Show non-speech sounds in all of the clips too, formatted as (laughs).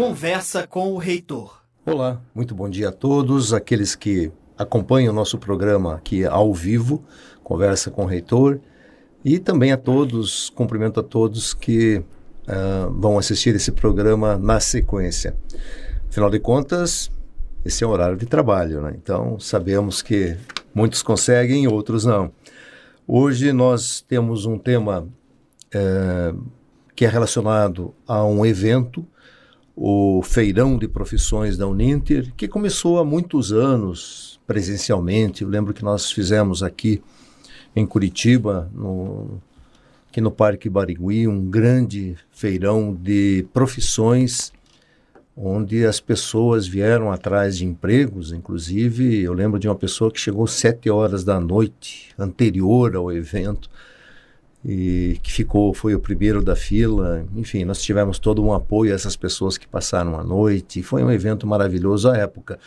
Conversa com o reitor. Olá, muito bom dia a todos, aqueles que acompanham o nosso programa aqui ao vivo, Conversa com o Reitor, e também a todos, cumprimento a todos que uh, vão assistir esse programa na sequência. Afinal de contas, esse é o horário de trabalho, né? Então, sabemos que muitos conseguem, outros não. Hoje nós temos um tema é, que é relacionado a um evento, o Feirão de Profissões da Uninter, que começou há muitos anos presencialmente. Eu lembro que nós fizemos aqui em Curitiba, no, aqui no Parque Barigui, um grande feirão de profissões onde as pessoas vieram atrás de empregos, inclusive eu lembro de uma pessoa que chegou sete horas da noite anterior ao evento e que ficou, foi o primeiro da fila. Enfim, nós tivemos todo um apoio a essas pessoas que passaram a noite. Foi um evento maravilhoso à época.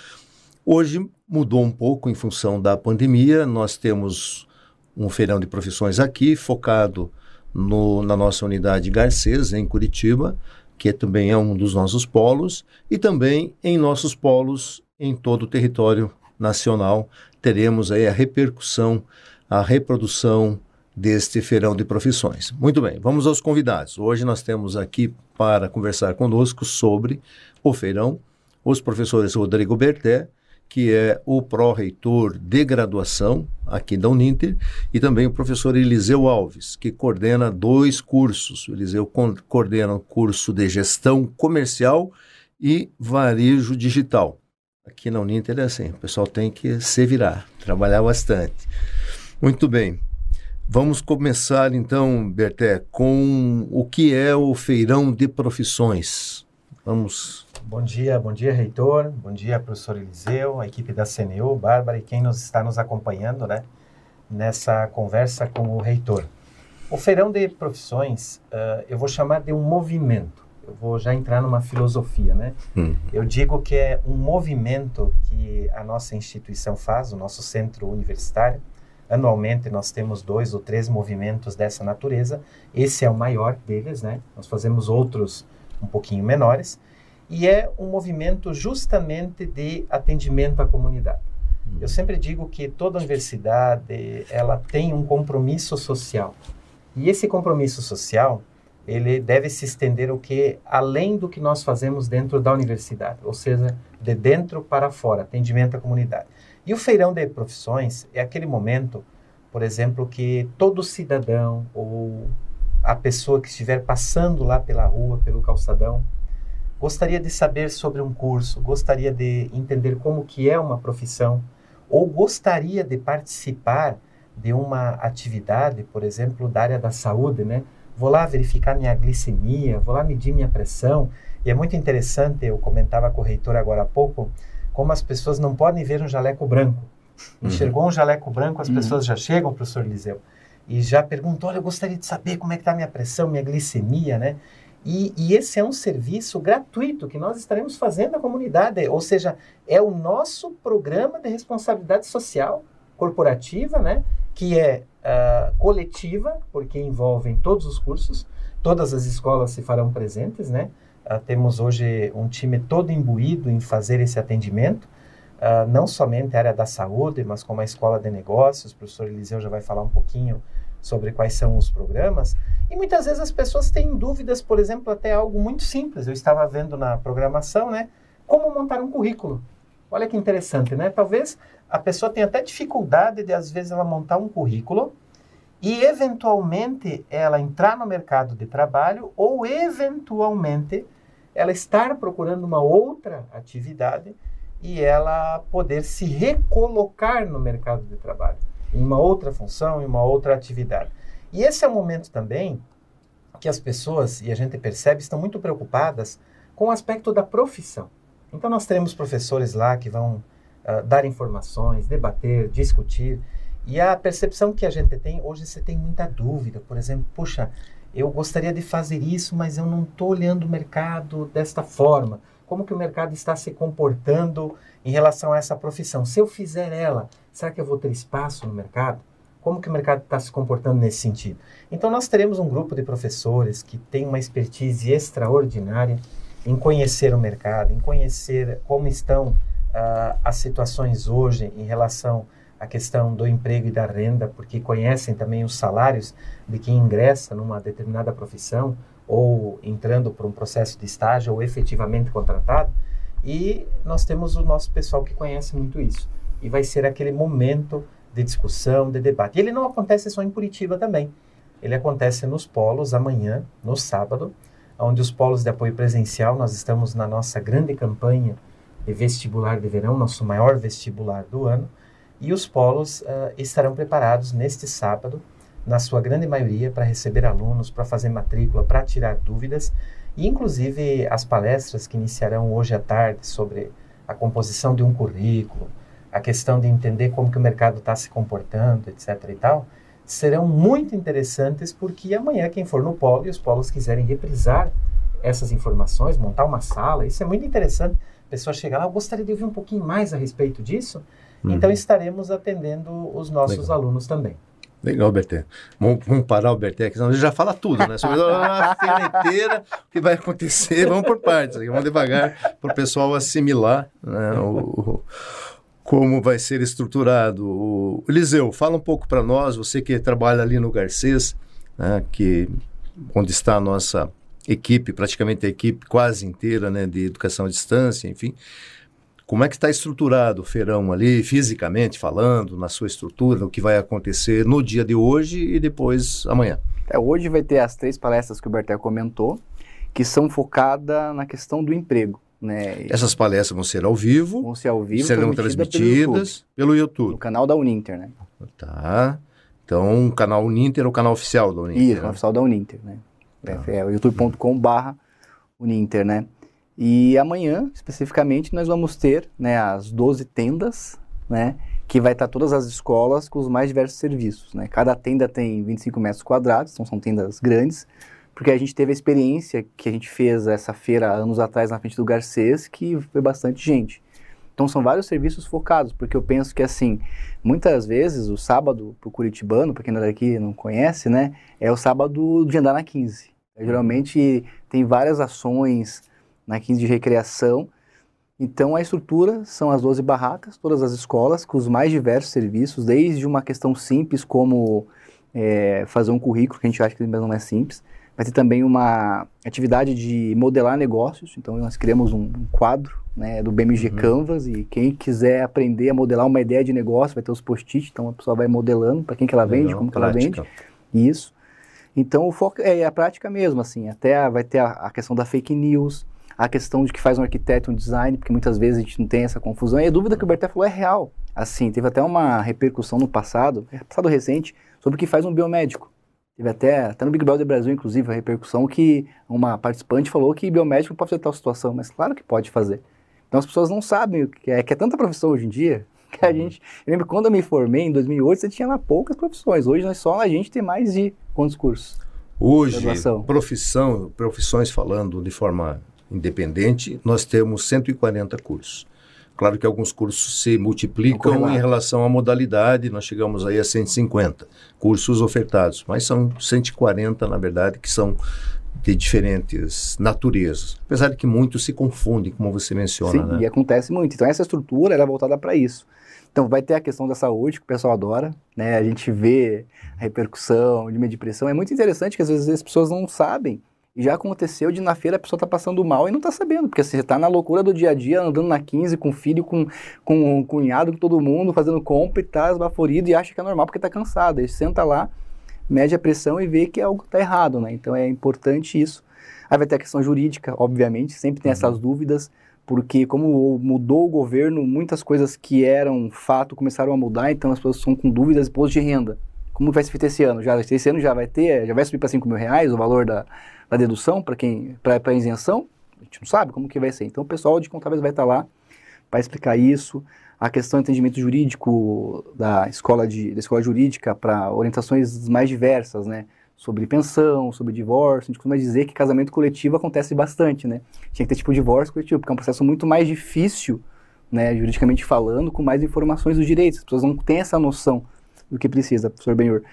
Hoje mudou um pouco em função da pandemia. Nós temos um feirão de profissões aqui, focado no, na nossa unidade Garcês, em Curitiba, que também é um dos nossos polos, e também em nossos polos em todo o território nacional. Teremos aí a repercussão, a reprodução deste feirão de profissões. Muito bem, vamos aos convidados. Hoje nós temos aqui para conversar conosco sobre o feirão os professores Rodrigo Berté, que é o pró-reitor de graduação aqui da Uninter, e também o professor Eliseu Alves, que coordena dois cursos. O Eliseu coordena o curso de gestão comercial e varejo digital. Aqui na Uninter é assim, o pessoal tem que se virar, trabalhar bastante. Muito bem. Vamos começar então, Berté, com o que é o feirão de profissões. Vamos. Bom dia, bom dia, reitor. Bom dia, professor Eliseu, a equipe da CNU, Bárbara e quem nos está nos acompanhando, né, nessa conversa com o reitor. O feirão de profissões, uh, eu vou chamar de um movimento. Eu vou já entrar numa filosofia, né? Hum. Eu digo que é um movimento que a nossa instituição faz, o nosso centro universitário, Anualmente nós temos dois ou três movimentos dessa natureza. Esse é o maior deles, né? Nós fazemos outros um pouquinho menores e é um movimento justamente de atendimento à comunidade. Eu sempre digo que toda universidade ela tem um compromisso social e esse compromisso social ele deve se estender o que além do que nós fazemos dentro da universidade, ou seja, de dentro para fora, atendimento à comunidade. E o feirão de profissões é aquele momento, por exemplo, que todo cidadão ou a pessoa que estiver passando lá pela rua, pelo calçadão, gostaria de saber sobre um curso, gostaria de entender como que é uma profissão, ou gostaria de participar de uma atividade, por exemplo, da área da saúde, né? Vou lá verificar minha glicemia, vou lá medir minha pressão. E é muito interessante, eu comentava com o reitor agora há pouco, como as pessoas não podem ver um jaleco branco. Uhum. Enxergou um jaleco branco, as uhum. pessoas já chegam, professor Eliseu, e já perguntam, olha, eu gostaria de saber como é que está a minha pressão, minha glicemia, né? E, e, esse é um serviço gratuito que nós estaremos fazendo à comunidade, ou seja, é o nosso programa de responsabilidade social corporativa, né? Que é uh, coletiva, porque envolve todos os cursos, todas as escolas se farão presentes, né? Uh, temos hoje um time todo imbuído em fazer esse atendimento, uh, não somente a área da saúde, mas como a escola de negócios. O professor Eliseu já vai falar um pouquinho sobre quais são os programas. E muitas vezes as pessoas têm dúvidas, por exemplo, até algo muito simples. Eu estava vendo na programação, né? Como montar um currículo. Olha que interessante, né? Talvez a pessoa tenha até dificuldade de, às vezes, ela montar um currículo e, eventualmente, ela entrar no mercado de trabalho ou, eventualmente, ela estar procurando uma outra atividade e ela poder se recolocar no mercado de trabalho, em uma outra função, em uma outra atividade. E esse é o momento também que as pessoas, e a gente percebe, estão muito preocupadas com o aspecto da profissão. Então, nós teremos professores lá que vão uh, dar informações, debater, discutir. E a percepção que a gente tem, hoje você tem muita dúvida. Por exemplo, puxa, eu gostaria de fazer isso, mas eu não estou olhando o mercado desta forma. Como que o mercado está se comportando em relação a essa profissão? Se eu fizer ela, será que eu vou ter espaço no mercado? Como que o mercado está se comportando nesse sentido? Então, nós teremos um grupo de professores que tem uma expertise extraordinária, em conhecer o mercado, em conhecer como estão uh, as situações hoje em relação à questão do emprego e da renda, porque conhecem também os salários de quem ingressa numa determinada profissão ou entrando por um processo de estágio ou efetivamente contratado. E nós temos o nosso pessoal que conhece muito isso. E vai ser aquele momento de discussão, de debate. E ele não acontece só em Curitiba também. Ele acontece nos polos amanhã, no sábado, onde os polos de apoio presencial, nós estamos na nossa grande campanha de vestibular de verão, nosso maior vestibular do ano, e os polos uh, estarão preparados neste sábado, na sua grande maioria, para receber alunos, para fazer matrícula, para tirar dúvidas, e inclusive as palestras que iniciarão hoje à tarde sobre a composição de um currículo, a questão de entender como que o mercado está se comportando, etc. e tal, serão muito interessantes porque amanhã quem for no polo e os polos quiserem reprisar essas informações, montar uma sala, isso é muito interessante. A pessoa chega lá, eu gostaria de ouvir um pouquinho mais a respeito disso. Uhum. Então estaremos atendendo os nossos Legal. alunos também. Legal, Berté. Vamos, vamos parar o Berté aqui, senão ele já fala tudo, né? Sobre a feira inteira, o que vai acontecer. Vamos por partes, vamos devagar para o pessoal assimilar né, o, como vai ser estruturado. O Eliseu, fala um pouco para nós, você que trabalha ali no Garcês, né, que, onde está a nossa equipe, praticamente a equipe quase inteira né, de educação à distância, enfim. Como é que está estruturado o feirão ali, fisicamente falando, na sua estrutura, o que vai acontecer no dia de hoje e depois amanhã? É, hoje vai ter as três palestras que o Bertel comentou, que são focadas na questão do emprego. Né? Essas palestras vão ser ao vivo. Vão ser ao vivo. Serão transmitidas pelo YouTube. pelo YouTube. No canal da Uninter, né? Tá. Então, o canal Uninter é o canal oficial da Uninter. Isso, né? canal oficial da Uninter, né? Tá. É, é o youtube.com barra Uninter, né? E amanhã, especificamente, nós vamos ter né, as 12 tendas, né? Que vai estar todas as escolas com os mais diversos serviços, né? Cada tenda tem 25 metros quadrados, então são tendas grandes porque a gente teve a experiência que a gente fez essa feira anos atrás na frente do Garcês, que foi bastante gente. Então são vários serviços focados, porque eu penso que assim, muitas vezes o sábado pro curitibano, para quem não é daqui não conhece, né, é o sábado de andar na 15. É, geralmente tem várias ações na 15 de recreação. Então a estrutura são as 12 barracas, todas as escolas, com os mais diversos serviços, desde uma questão simples como é, fazer um currículo, que a gente acha que não é simples, Vai ter também uma atividade de modelar negócios, então nós criamos um, quadro né, do BMG uhum. Canvas e quem quiser aprender a modelar uma ideia de negócio vai ter os post-it, então a pessoa vai modelando para quem que ela Legal, vende, como que ela vende. Isso. Então o foco é a prática mesmo, assim, até vai ter a, a, questão da fake news, a questão de que faz um arquiteto um design, porque muitas vezes a gente não tem essa confusão. E a dúvida que o Berté falou é real. Assim, teve até uma repercussão no passado, passado recente, sobre o que faz um biomédico. Teve até, até no Big Brother Brasil, inclusive, a repercussão que uma participante falou que biomédico pode fazer tal situação, mas claro que pode fazer. Então as pessoas não sabem o que é, que é tanta profissão hoje em dia, (laughs) que a uhum. gente... Eu lembro quando eu me formei, em 2008, você tinha lá poucas profissões. Hoje nós só a gente tem mais de quantos cursos? Hoje, profissão, profissões falando de forma independente, nós temos 140 cursos. Claro que alguns cursos se multiplicam em relação à modalidade, nós chegamos aí a 150 cursos ofertados, mas são 140, na verdade, que são de diferentes naturezas. Apesar de que muitos se confundem, como você menciona. Sim, né? e acontece muito. Então, essa estrutura era voltada para isso. Então, vai ter a questão da saúde, que o pessoal adora, né? A gente vê a repercussão de meio pressão. É muito interessante que às vezes as pessoas não sabem já aconteceu de na feira a pessoa tá passando mal e não tá sabendo, porque você tá na loucura do dia a dia, andando na 15 com filho, com, com um cunhado, com todo mundo, fazendo compra e tá esbaforido e acha que é normal porque tá cansado. Aí senta lá, mede a pressão e vê que algo tá errado, né? Então é importante isso. Aí vai ter a questão jurídica, obviamente, sempre tem uhum. essas dúvidas, porque como mudou o governo, muitas coisas que eram fato começaram a mudar, então as pessoas estão com dúvidas de de renda. Como vai ser feito esse ano? Já, esse ano já vai ter, já vai subir para 5 mil reais o valor da, da dedução para quem para isenção? A gente não sabe como que vai ser. Então o pessoal de contábeis vai estar lá para explicar isso. A questão do entendimento jurídico da escola, de, da escola jurídica para orientações mais diversas, né? Sobre pensão, sobre divórcio. A gente costuma dizer que casamento coletivo acontece bastante, né? Tinha que ter tipo divórcio coletivo, porque é um processo muito mais difícil, né? Juridicamente falando, com mais informações dos direitos. As pessoas não têm essa noção do que precisa, professor Benhor.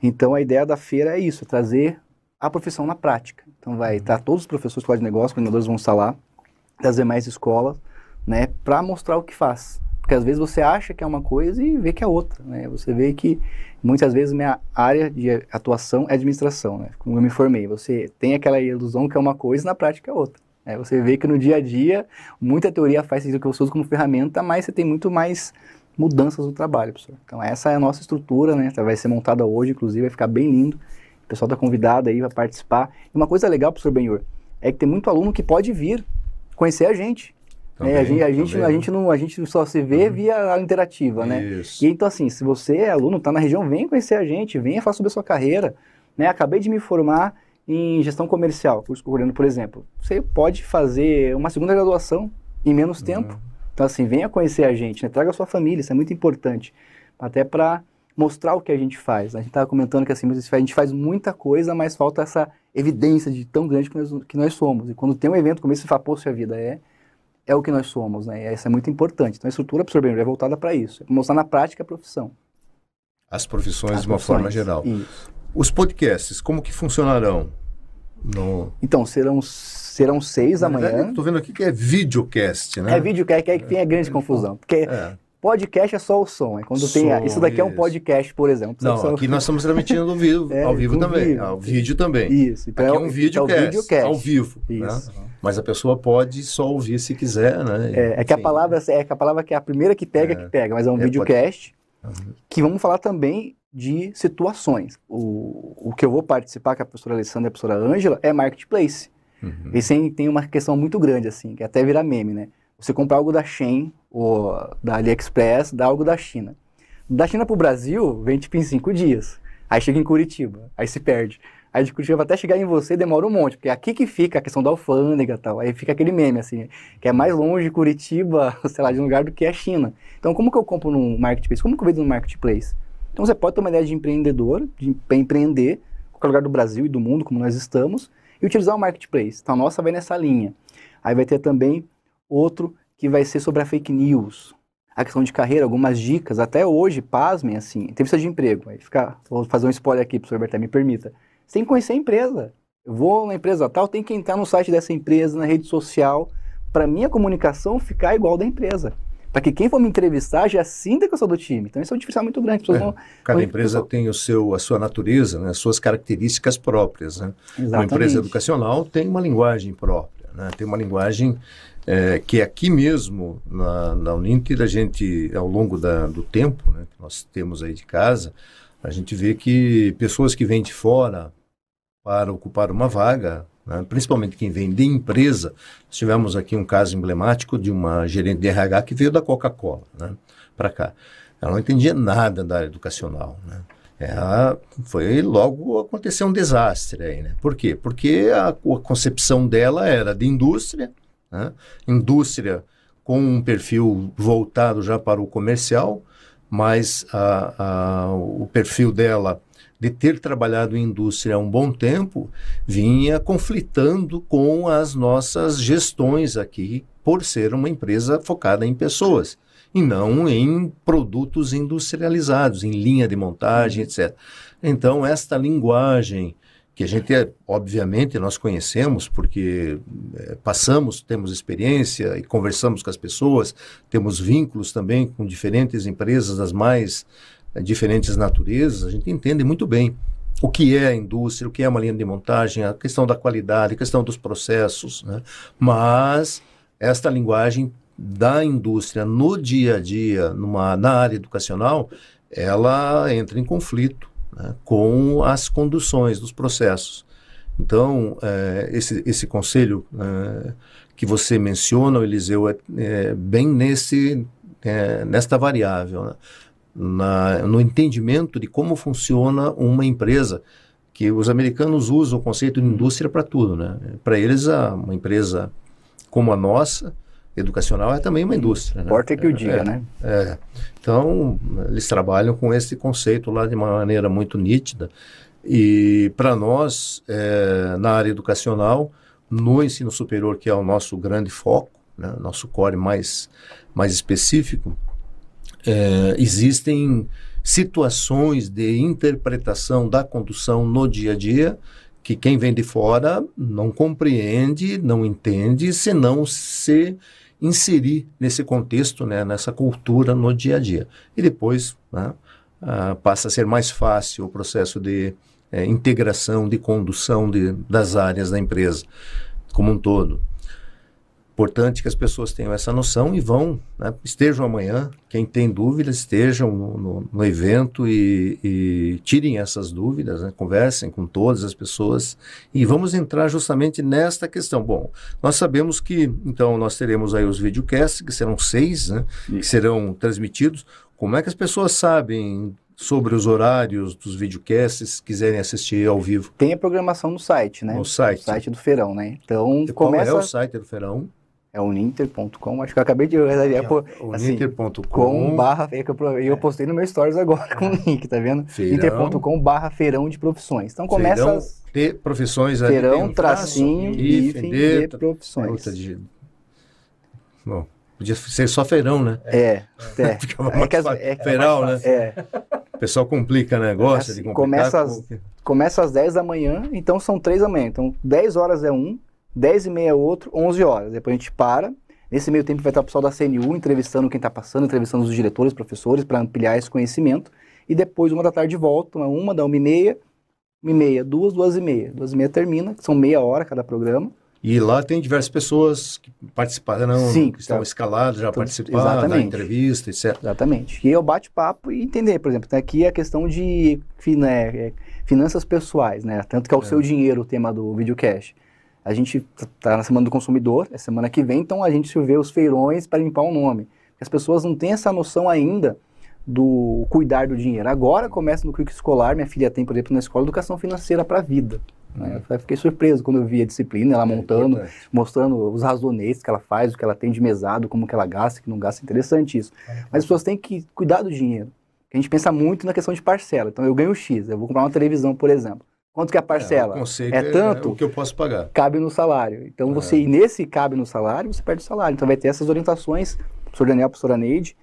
Então a ideia da feira é isso, é trazer a profissão na prática. Então vai estar todos os professores de negócio, coordenadores vão estar lá, das demais escolas, né, para mostrar o que faz. Porque às vezes você acha que é uma coisa e vê que é outra, né? Você vê que muitas vezes minha área de atuação é administração, né? Como eu me formei, você tem aquela ilusão que é uma coisa e na prática é outra. Né? Você vê que no dia a dia muita teoria faz isso que eu uso como ferramenta, mas você tem muito mais mudanças no trabalho, professor. Então essa é a nossa estrutura, né? Vai ser montada hoje, inclusive, vai ficar bem lindo. O pessoal está convidado aí para participar. E uma coisa legal, professor Benhor, é que tem muito aluno que pode vir conhecer a gente. Também, é, a, gente, a, gente, a, gente não, a gente só se vê uhum. via a interativa, né? Isso. E então, assim, se você é aluno, está na região, vem conhecer a gente, venha falar sobre a sua carreira. Né? Acabei de me formar em gestão comercial, curso coordenando, por exemplo. Você pode fazer uma segunda graduação em menos uhum. tempo. Então, assim, venha conhecer a gente, né? traga a sua família, isso é muito importante. Até para mostrar o que a gente faz. A gente estava comentando que assim, a gente faz muita coisa, mas falta essa evidência de tão grande que nós, que nós somos. E quando tem um evento como esse, você fala, pô, a vida é é o que nós somos, né? E isso é muito importante. Então a estrutura absorvente é voltada para isso, é mostrar na prática a profissão. As profissões As de uma profissões, forma geral. Isso. Os podcasts, como que funcionarão? No... Então, serão, serão seis amanhã. Estou vendo aqui que é videocast, né? É videocast, que é que tem a grande é. confusão. Porque é. Podcast é só o som. É quando som, tem a, isso daqui isso. é um podcast, por exemplo. Não, só... aqui nós estamos transmitindo ao vivo, (laughs) é, ao vivo também, vivo. ao vídeo também. Isso. Então aqui é, um videocast, é videocast, ao vivo. Né? Isso. Né? Mas a pessoa pode só ouvir se quiser, né? É, é que a palavra é que a palavra que é a primeira que pega é. que pega, mas é um é, videocast pode... que vamos falar também de situações. O, o que eu vou participar com a professora Alessandra e a professora Ângela é marketplace. Uhum. Esse tem uma questão muito grande assim, que até vira meme, né? Você comprar algo da Shein ou da AliExpress, dá algo da China. Da China para o Brasil, vem tipo em cinco dias. Aí chega em Curitiba, aí se perde. Aí de Curitiba até chegar em você demora um monte, porque é aqui que fica a questão da alfândega e tal. Aí fica aquele meme, assim, que é mais longe Curitiba, (laughs) sei lá, de um lugar do que a China. Então, como que eu compro num marketplace? Como que eu vendo no marketplace? Então, você pode ter uma ideia de empreendedor, de empreender, em qualquer lugar do Brasil e do mundo, como nós estamos, e utilizar o marketplace. Então, a nossa vai nessa linha. Aí vai ter também outro que vai ser sobre a fake news, a questão de carreira, algumas dicas, até hoje, pasmem, assim, entrevista de emprego, aí fica, vou fazer um spoiler aqui, professor Berté, me permita, você tem que conhecer a empresa, eu vou na empresa tal, tem que entrar no site dessa empresa, na rede social, para minha comunicação ficar igual da empresa. Para que quem for me entrevistar já sinta que eu sou do time. Então isso é um diferencial muito grande. É, não, cada não, empresa tem o seu, a sua natureza, né, as suas características próprias. Né? Uma empresa educacional tem uma linguagem própria, né? tem uma linguagem é, que aqui mesmo, na, na Uninter, a gente, ao longo da, do tempo né, que nós temos aí de casa, a gente vê que pessoas que vêm de fora para ocupar uma vaga, né, principalmente quem vem de empresa, nós tivemos aqui um caso emblemático de uma gerente de RH que veio da Coca-Cola né, para cá. Ela não entendia nada da área educacional. Né. Ela foi logo aconteceu um desastre aí, né? Por quê? Porque a, a concepção dela era de indústria, né? Indústria com um perfil voltado já para o comercial, mas a, a, o perfil dela de ter trabalhado em indústria há um bom tempo vinha conflitando com as nossas gestões aqui, por ser uma empresa focada em pessoas e não em produtos industrializados, em linha de montagem, etc. Então, esta linguagem que a gente, é, obviamente, nós conhecemos, porque é, passamos, temos experiência e conversamos com as pessoas, temos vínculos também com diferentes empresas das mais é, diferentes naturezas, a gente entende muito bem o que é a indústria, o que é uma linha de montagem, a questão da qualidade, a questão dos processos, né? mas esta linguagem da indústria no dia a dia, numa, na área educacional, ela entra em conflito né, com as conduções dos processos. Então, é, esse, esse conselho é, que você menciona, Eliseu, é, é bem nesse, é, nesta variável, né? Na, no entendimento de como funciona uma empresa, que os americanos usam o conceito de indústria para tudo. Né? Para eles, a, uma empresa como a nossa, educacional é também uma indústria. Né? Importa que o dia, é, né? É. Então, eles trabalham com esse conceito lá de uma maneira muito nítida. E para nós, é, na área educacional, no ensino superior, que é o nosso grande foco, né, nosso core mais, mais específico, é, existem situações de interpretação da condução no dia a dia que quem vem de fora não compreende, não entende, se não se inserir nesse contexto, né, nessa cultura no dia a dia. E depois né, uh, passa a ser mais fácil o processo de é, integração, de condução de, das áreas da empresa como um todo. Importante que as pessoas tenham essa noção e vão, né, estejam amanhã, quem tem dúvidas, estejam no, no, no evento e, e, tirem essas dúvidas, né, conversem com todas as pessoas e vamos entrar justamente nesta questão. Bom, nós sabemos que, então, nós teremos aí os videocasts, que serão seis, né, que serão transmitidos. Como é que as pessoas sabem sobre os horários dos videocasts, se quiserem assistir ao vivo? Tem a programação no site, né? No site. No site do Feirão, né? Então, e começa... Qual é o site do Feirão? É uninter.com, acho que eu acabei de... É, assim, uninter.com barra, é eu, eu postei no meu stories agora com o link, tá vendo? inter.com barra feirão de profissões. Então começa feirão as... de profissões. Feirão, um tracinho, hífen de, de profissões. De... Bom, podia ser só feirão, né? É, é. (laughs) Ficava é, mais é, é, Feiral, né? É. O pessoal complica o negócio de complicar. Começa às, começa às 10 da manhã, então são 3 da manhã. Então 10 horas é um, 10 e meia é outro, 11 horas. Depois a gente para. Nesse meio tempo vai estar o pessoal da CNU entrevistando quem está passando, entrevistando os diretores, professores, para ampliar esse conhecimento. E depois, uma da tarde, volta, uma, uma da uma e meia, uma e meia, duas, duas e meia. Duas e meia termina, são meia hora cada programa. E lá tem diversas pessoas que participaram, Sim, que estão tá. escaladas já participar exatamente. da entrevista, etc. Exatamente. E eu bate-papo e entender, por exemplo, aqui a questão de né, finanças pessoais, né? Tanto que é o é. seu dinheiro o tema do videocast. A gente está na Semana do Consumidor, é semana que vem, então a gente vê os feirões para limpar o nome. As pessoas não têm essa noção ainda do cuidar do dinheiro. Agora começa no currículo escolar, minha filha tem, por exemplo, na escola, educação financeira para a vida. Né? Eu fiquei surpreso quando eu vi a disciplina, ela é montando, é mostrando os razonetes que ela faz, o que ela tem de mesado, como que ela gasta, que não gasta, interessante isso. Mas as pessoas têm que cuidar do dinheiro. A gente pensa muito na questão de parcela. Então eu ganho X, eu vou comprar uma televisão, por exemplo. Quanto que é a parcela? É, é tanto. É o que eu posso pagar. Cabe no salário. Então é. você, nesse cabe no salário, você perde o salário. Então vai ter essas orientações, professor Daniel, professora Neide,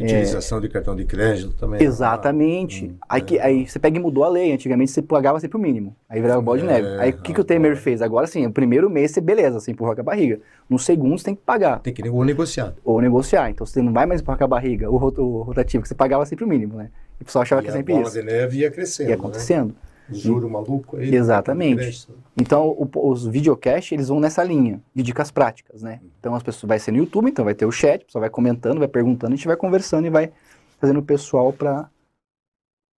Utilização é... de cartão de crédito também. Exatamente. Hum, aí, que, aí você pega e mudou a lei. Antigamente você pagava sempre o mínimo. Aí virava bode de neve. Aí o que, que o Temer fez? Agora sim, o primeiro mês você, beleza, você empurra com a barriga. No segundo você tem que pagar. Tem que ou negociar. Ou negociar. Então você não vai mais empurrar com a barriga o, rotativo, que você pagava sempre o mínimo, né? E o pessoal achava e que sempre isso. a bola de neve ia crescendo. Ia acontecendo. Né? Juro maluco aí. Exatamente. Então, o, os videocasts, eles vão nessa linha de dicas práticas, né? Então, as pessoas vai ser no YouTube, então vai ter o chat, a pessoa vai comentando, vai perguntando, a gente vai conversando e vai fazendo o pessoal para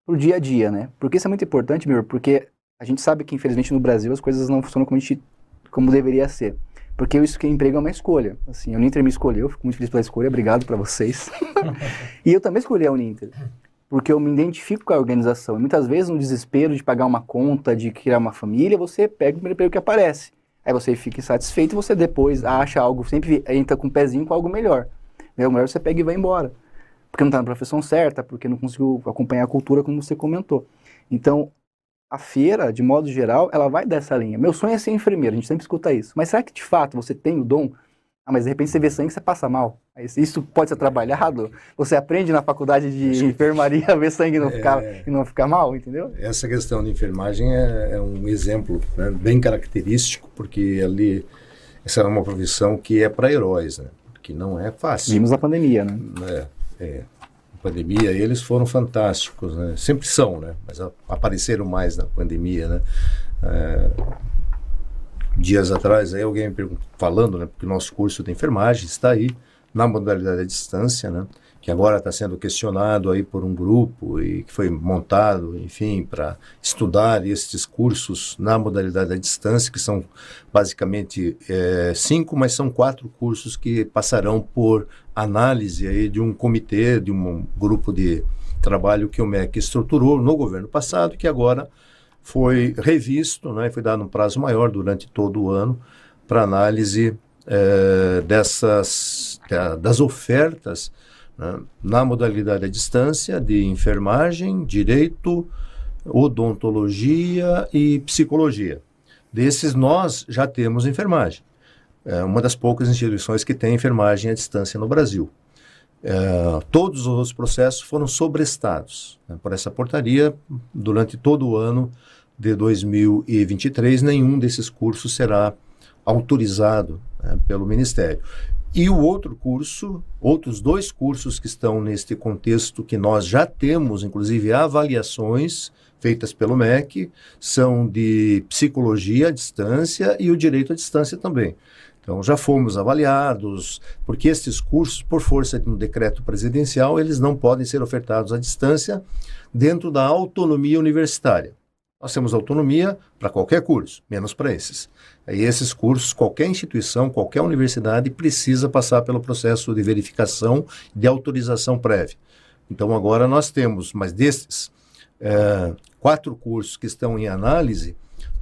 o dia a dia, né? Porque isso é muito importante, meu, porque a gente sabe que, infelizmente, no Brasil as coisas não funcionam como, a gente, como deveria ser. Porque isso que emprego é uma escolha. Assim, a Uninter me escolheu, fico muito feliz pela escolha, obrigado para vocês. (laughs) e eu também escolhi a Uninter porque eu me identifico com a organização. E muitas vezes, no desespero de pagar uma conta, de criar uma família, você pega o primeiro emprego que aparece. Aí você fica insatisfeito e você depois acha algo, sempre entra com um pezinho com algo melhor. É o melhor você pega e vai embora. Porque não está na profissão certa, porque não conseguiu acompanhar a cultura como você comentou. Então, a feira, de modo geral, ela vai dessa linha. Meu sonho é ser enfermeiro, a gente sempre escuta isso. Mas será que de fato você tem o dom? Ah, mas de repente você vê sangue e você passa mal. Isso pode ser trabalhado? Você aprende na faculdade de enfermaria a ver sangue e não, é, ficar, e não ficar mal, entendeu? Essa questão de enfermagem é, é um exemplo né, bem característico, porque ali essa é uma profissão que é para heróis, né? Que não é fácil. Vimos a pandemia, né? É, é. A pandemia, eles foram fantásticos, né? Sempre são, né? Mas apareceram mais na pandemia, né? É, dias atrás, aí alguém me falando, né, porque o nosso curso de enfermagem está aí na modalidade à distância, né, que agora está sendo questionado aí por um grupo e que foi montado, enfim, para estudar estes cursos na modalidade à distância, que são basicamente é, cinco, mas são quatro cursos que passarão por análise aí de um comitê, de um grupo de trabalho que o MEC estruturou no governo passado, que agora foi revisto, né, foi dado um prazo maior durante todo o ano para análise é, dessas das ofertas né, na modalidade à distância de enfermagem, direito, odontologia e psicologia. Desses nós já temos enfermagem. É uma das poucas instituições que tem enfermagem à distância no Brasil. É, todos os outros processos foram sobrestados né, por essa portaria durante todo o ano de 2023, nenhum desses cursos será autorizado né, pelo Ministério. E o outro curso, outros dois cursos que estão neste contexto que nós já temos, inclusive avaliações feitas pelo MEC, são de psicologia à distância e o direito à distância também. Então já fomos avaliados, porque estes cursos, por força de um decreto presidencial, eles não podem ser ofertados à distância dentro da autonomia universitária. Nós temos autonomia para qualquer curso, menos para esses. E esses cursos, qualquer instituição, qualquer universidade precisa passar pelo processo de verificação de autorização prévia. Então agora nós temos, mas desses é, quatro cursos que estão em análise,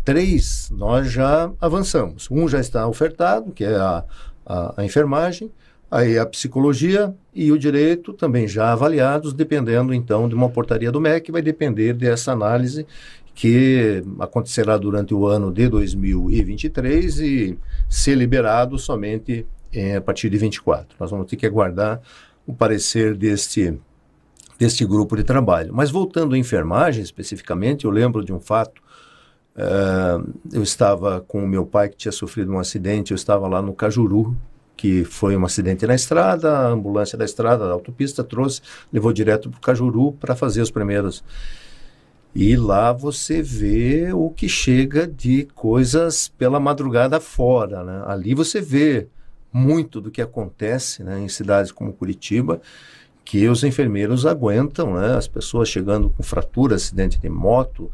três nós já avançamos. Um já está ofertado, que é a, a, a enfermagem, aí a psicologia e o direito também já avaliados, dependendo então de uma portaria do MEC, vai depender dessa análise que acontecerá durante o ano de 2023 e ser liberado somente é, a partir de 24. Nós vamos ter que aguardar o parecer deste deste grupo de trabalho. Mas voltando à enfermagem especificamente, eu lembro de um fato Uh, eu estava com o meu pai que tinha sofrido um acidente, eu estava lá no Cajuru, que foi um acidente na estrada, a ambulância da estrada, da autopista, trouxe, levou direto para o Cajuru para fazer os primeiros. E lá você vê o que chega de coisas pela madrugada fora. Né? Ali você vê muito do que acontece né, em cidades como Curitiba, que os enfermeiros aguentam, né? as pessoas chegando com fratura, acidente de moto,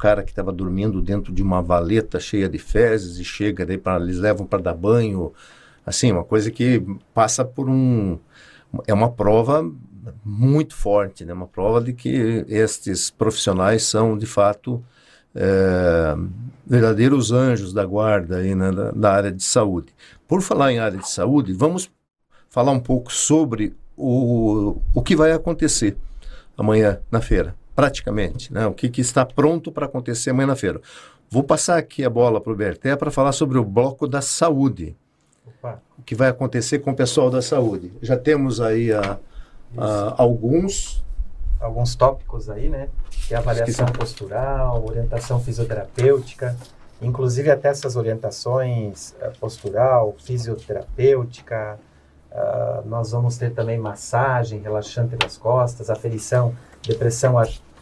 cara que estava dormindo dentro de uma valeta cheia de fezes e chega daí para eles levam para dar banho, assim, uma coisa que passa por um é uma prova muito forte, né? Uma prova de que estes profissionais são de fato é, verdadeiros anjos da guarda aí né, da, da área de saúde. Por falar em área de saúde, vamos falar um pouco sobre o, o que vai acontecer amanhã na feira praticamente, né? o que, que está pronto para acontecer amanhã na feira. Vou passar aqui a bola para o Berté para falar sobre o bloco da saúde. Opa. O que vai acontecer com o pessoal da saúde. Já temos aí a, a, alguns. Alguns tópicos aí, né? Que é avaliação postural, orientação fisioterapêutica, inclusive até essas orientações uh, postural, fisioterapêutica. Uh, nós vamos ter também massagem relaxante das costas, aferição, depressão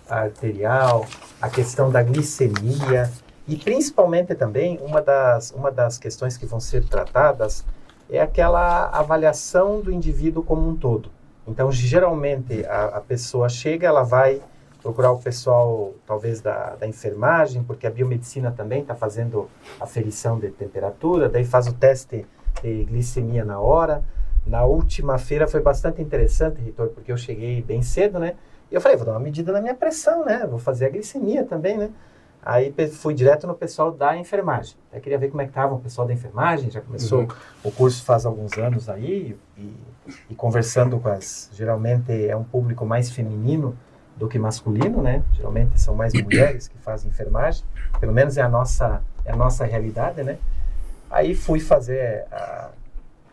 arterial, a questão da glicemia e principalmente também uma das, uma das questões que vão ser tratadas é aquela avaliação do indivíduo como um todo. Então, geralmente, a, a pessoa chega, ela vai procurar o pessoal, talvez, da, da enfermagem, porque a biomedicina também está fazendo aferição de temperatura, daí faz o teste de glicemia na hora. Na última feira foi bastante interessante, Reitor, porque eu cheguei bem cedo, né? E eu falei, vou dar uma medida na minha pressão, né? Vou fazer a glicemia também, né? Aí fui direto no pessoal da enfermagem. Eu queria ver como é que estava o pessoal da enfermagem, já começou uhum. o curso faz alguns anos aí, e, e, conversando com as... Geralmente é um público mais feminino do que masculino, né? Geralmente são mais (coughs) mulheres que fazem enfermagem, pelo menos é a nossa, é a nossa realidade, né? Aí fui fazer a,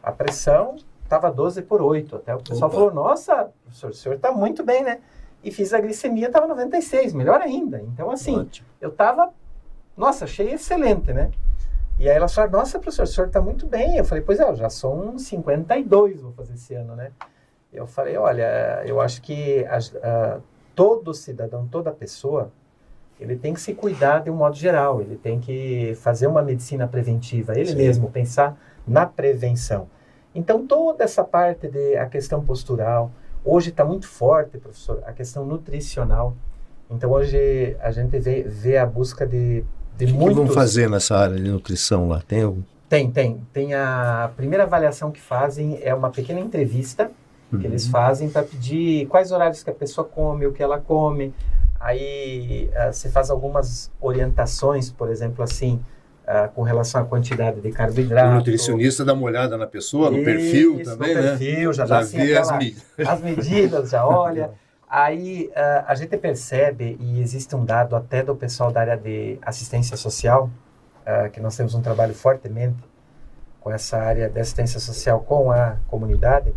a pressão, estava 12 por 8. Até o pessoal Opa. falou, nossa, professor, o senhor está muito bem, né? e fiz a glicemia, estava 96, melhor ainda. Então, assim, Ótimo. eu estava, nossa, achei excelente, né? E aí ela falou, nossa, professor, o senhor está muito bem. Eu falei, pois é, eu já sou um 52, vou fazer esse ano, né? Eu falei, olha, eu acho que a, a, todo cidadão, toda pessoa, ele tem que se cuidar de um modo geral, ele tem que fazer uma medicina preventiva, ele Sim. mesmo pensar na prevenção. Então, toda essa parte de a questão postural, Hoje está muito forte, professor, a questão nutricional. Então, hoje a gente vê, vê a busca de, de o muitos... O que vão fazer nessa área de nutrição lá? Tem algum? Tem, tem. Tem a primeira avaliação que fazem é uma pequena entrevista uhum. que eles fazem para pedir quais horários que a pessoa come, o que ela come. Aí uh, você faz algumas orientações, por exemplo, assim, Uh, com relação à quantidade de carboidrato. O nutricionista dá uma olhada na pessoa, no Isso, perfil também, no né? perfil, já, já dá assim, aquela, as, med as, medidas, já (laughs) olha. Aí uh, a gente percebe, e existe um dado até do pessoal da área de assistência social, uh, que nós temos um trabalho fortemente com essa área de assistência social com a comunidade,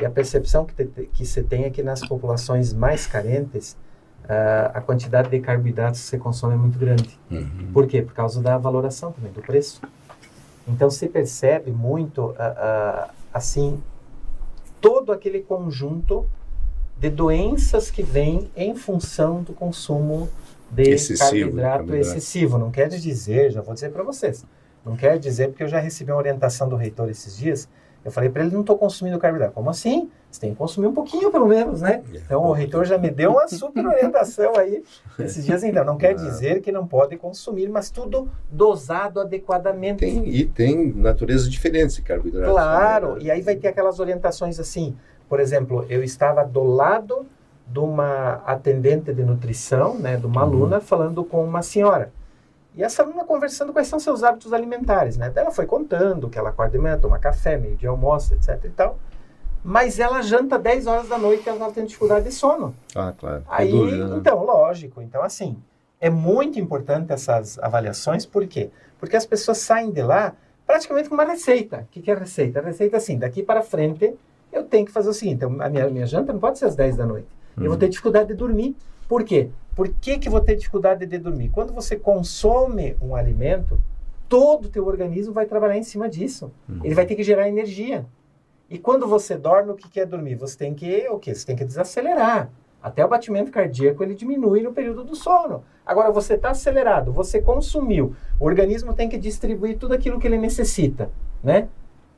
e a percepção que, te, que se tem é que nas populações mais carentes, uh, a quantidade de carboidratos que você consome é muito grande. Uhum. Por quê? Por causa da valoração também, do preço. Então se percebe muito, uh, assim, todo aquele conjunto de doenças que vêm em função do consumo de excessivo, carboidrato, carboidrato excessivo. Não quer dizer, já vou dizer para vocês, não quer dizer porque eu já recebi uma orientação do reitor esses dias, eu falei para ele, não estou consumindo carboidrato. Como assim? Você tem que consumir um pouquinho, pelo menos, né? É. Então, o reitor já me deu uma super orientação aí esses dias. Então, não quer (laughs) dizer que não pode consumir, mas tudo dosado adequadamente. Tem, e tem natureza diferente de carboidrato. Claro, né? e aí vai ter aquelas orientações assim. Por exemplo, eu estava do lado de uma atendente de nutrição, né, de uma Uhum. aluna, falando com uma senhora. E essa aluna conversando quais são seus hábitos alimentares, né? Ela foi contando que ela acorda de manhã, toma café, meio dia almoça, etc e tal. Mas ela janta 10 horas da noite e ela tendo dificuldade de sono. Ah, claro. Aí, dúvida, né? então, lógico. Então, assim, é muito importante essas avaliações, por quê? Porque as pessoas saem de lá praticamente com uma receita. O que, que é receita? A receita assim, daqui para frente, eu tenho que fazer o seguinte, eu- a minha, minha janta não pode ser às 10 da noite. Eu vou Uhum. ter dificuldade de dormir. Por quê? Por que, que vou ter dificuldade de dormir? Quando você consome um alimento, todo o teu organismo vai trabalhar em cima disso. Uhum. Ele vai ter que gerar energia. E quando você dorme, o que, que é dormir? Você tem que o quê? Você tem que desacelerar. Até o batimento cardíaco ele diminui no período do sono. Agora você está acelerado, você consumiu. O organismo tem que distribuir tudo aquilo que ele necessita, né?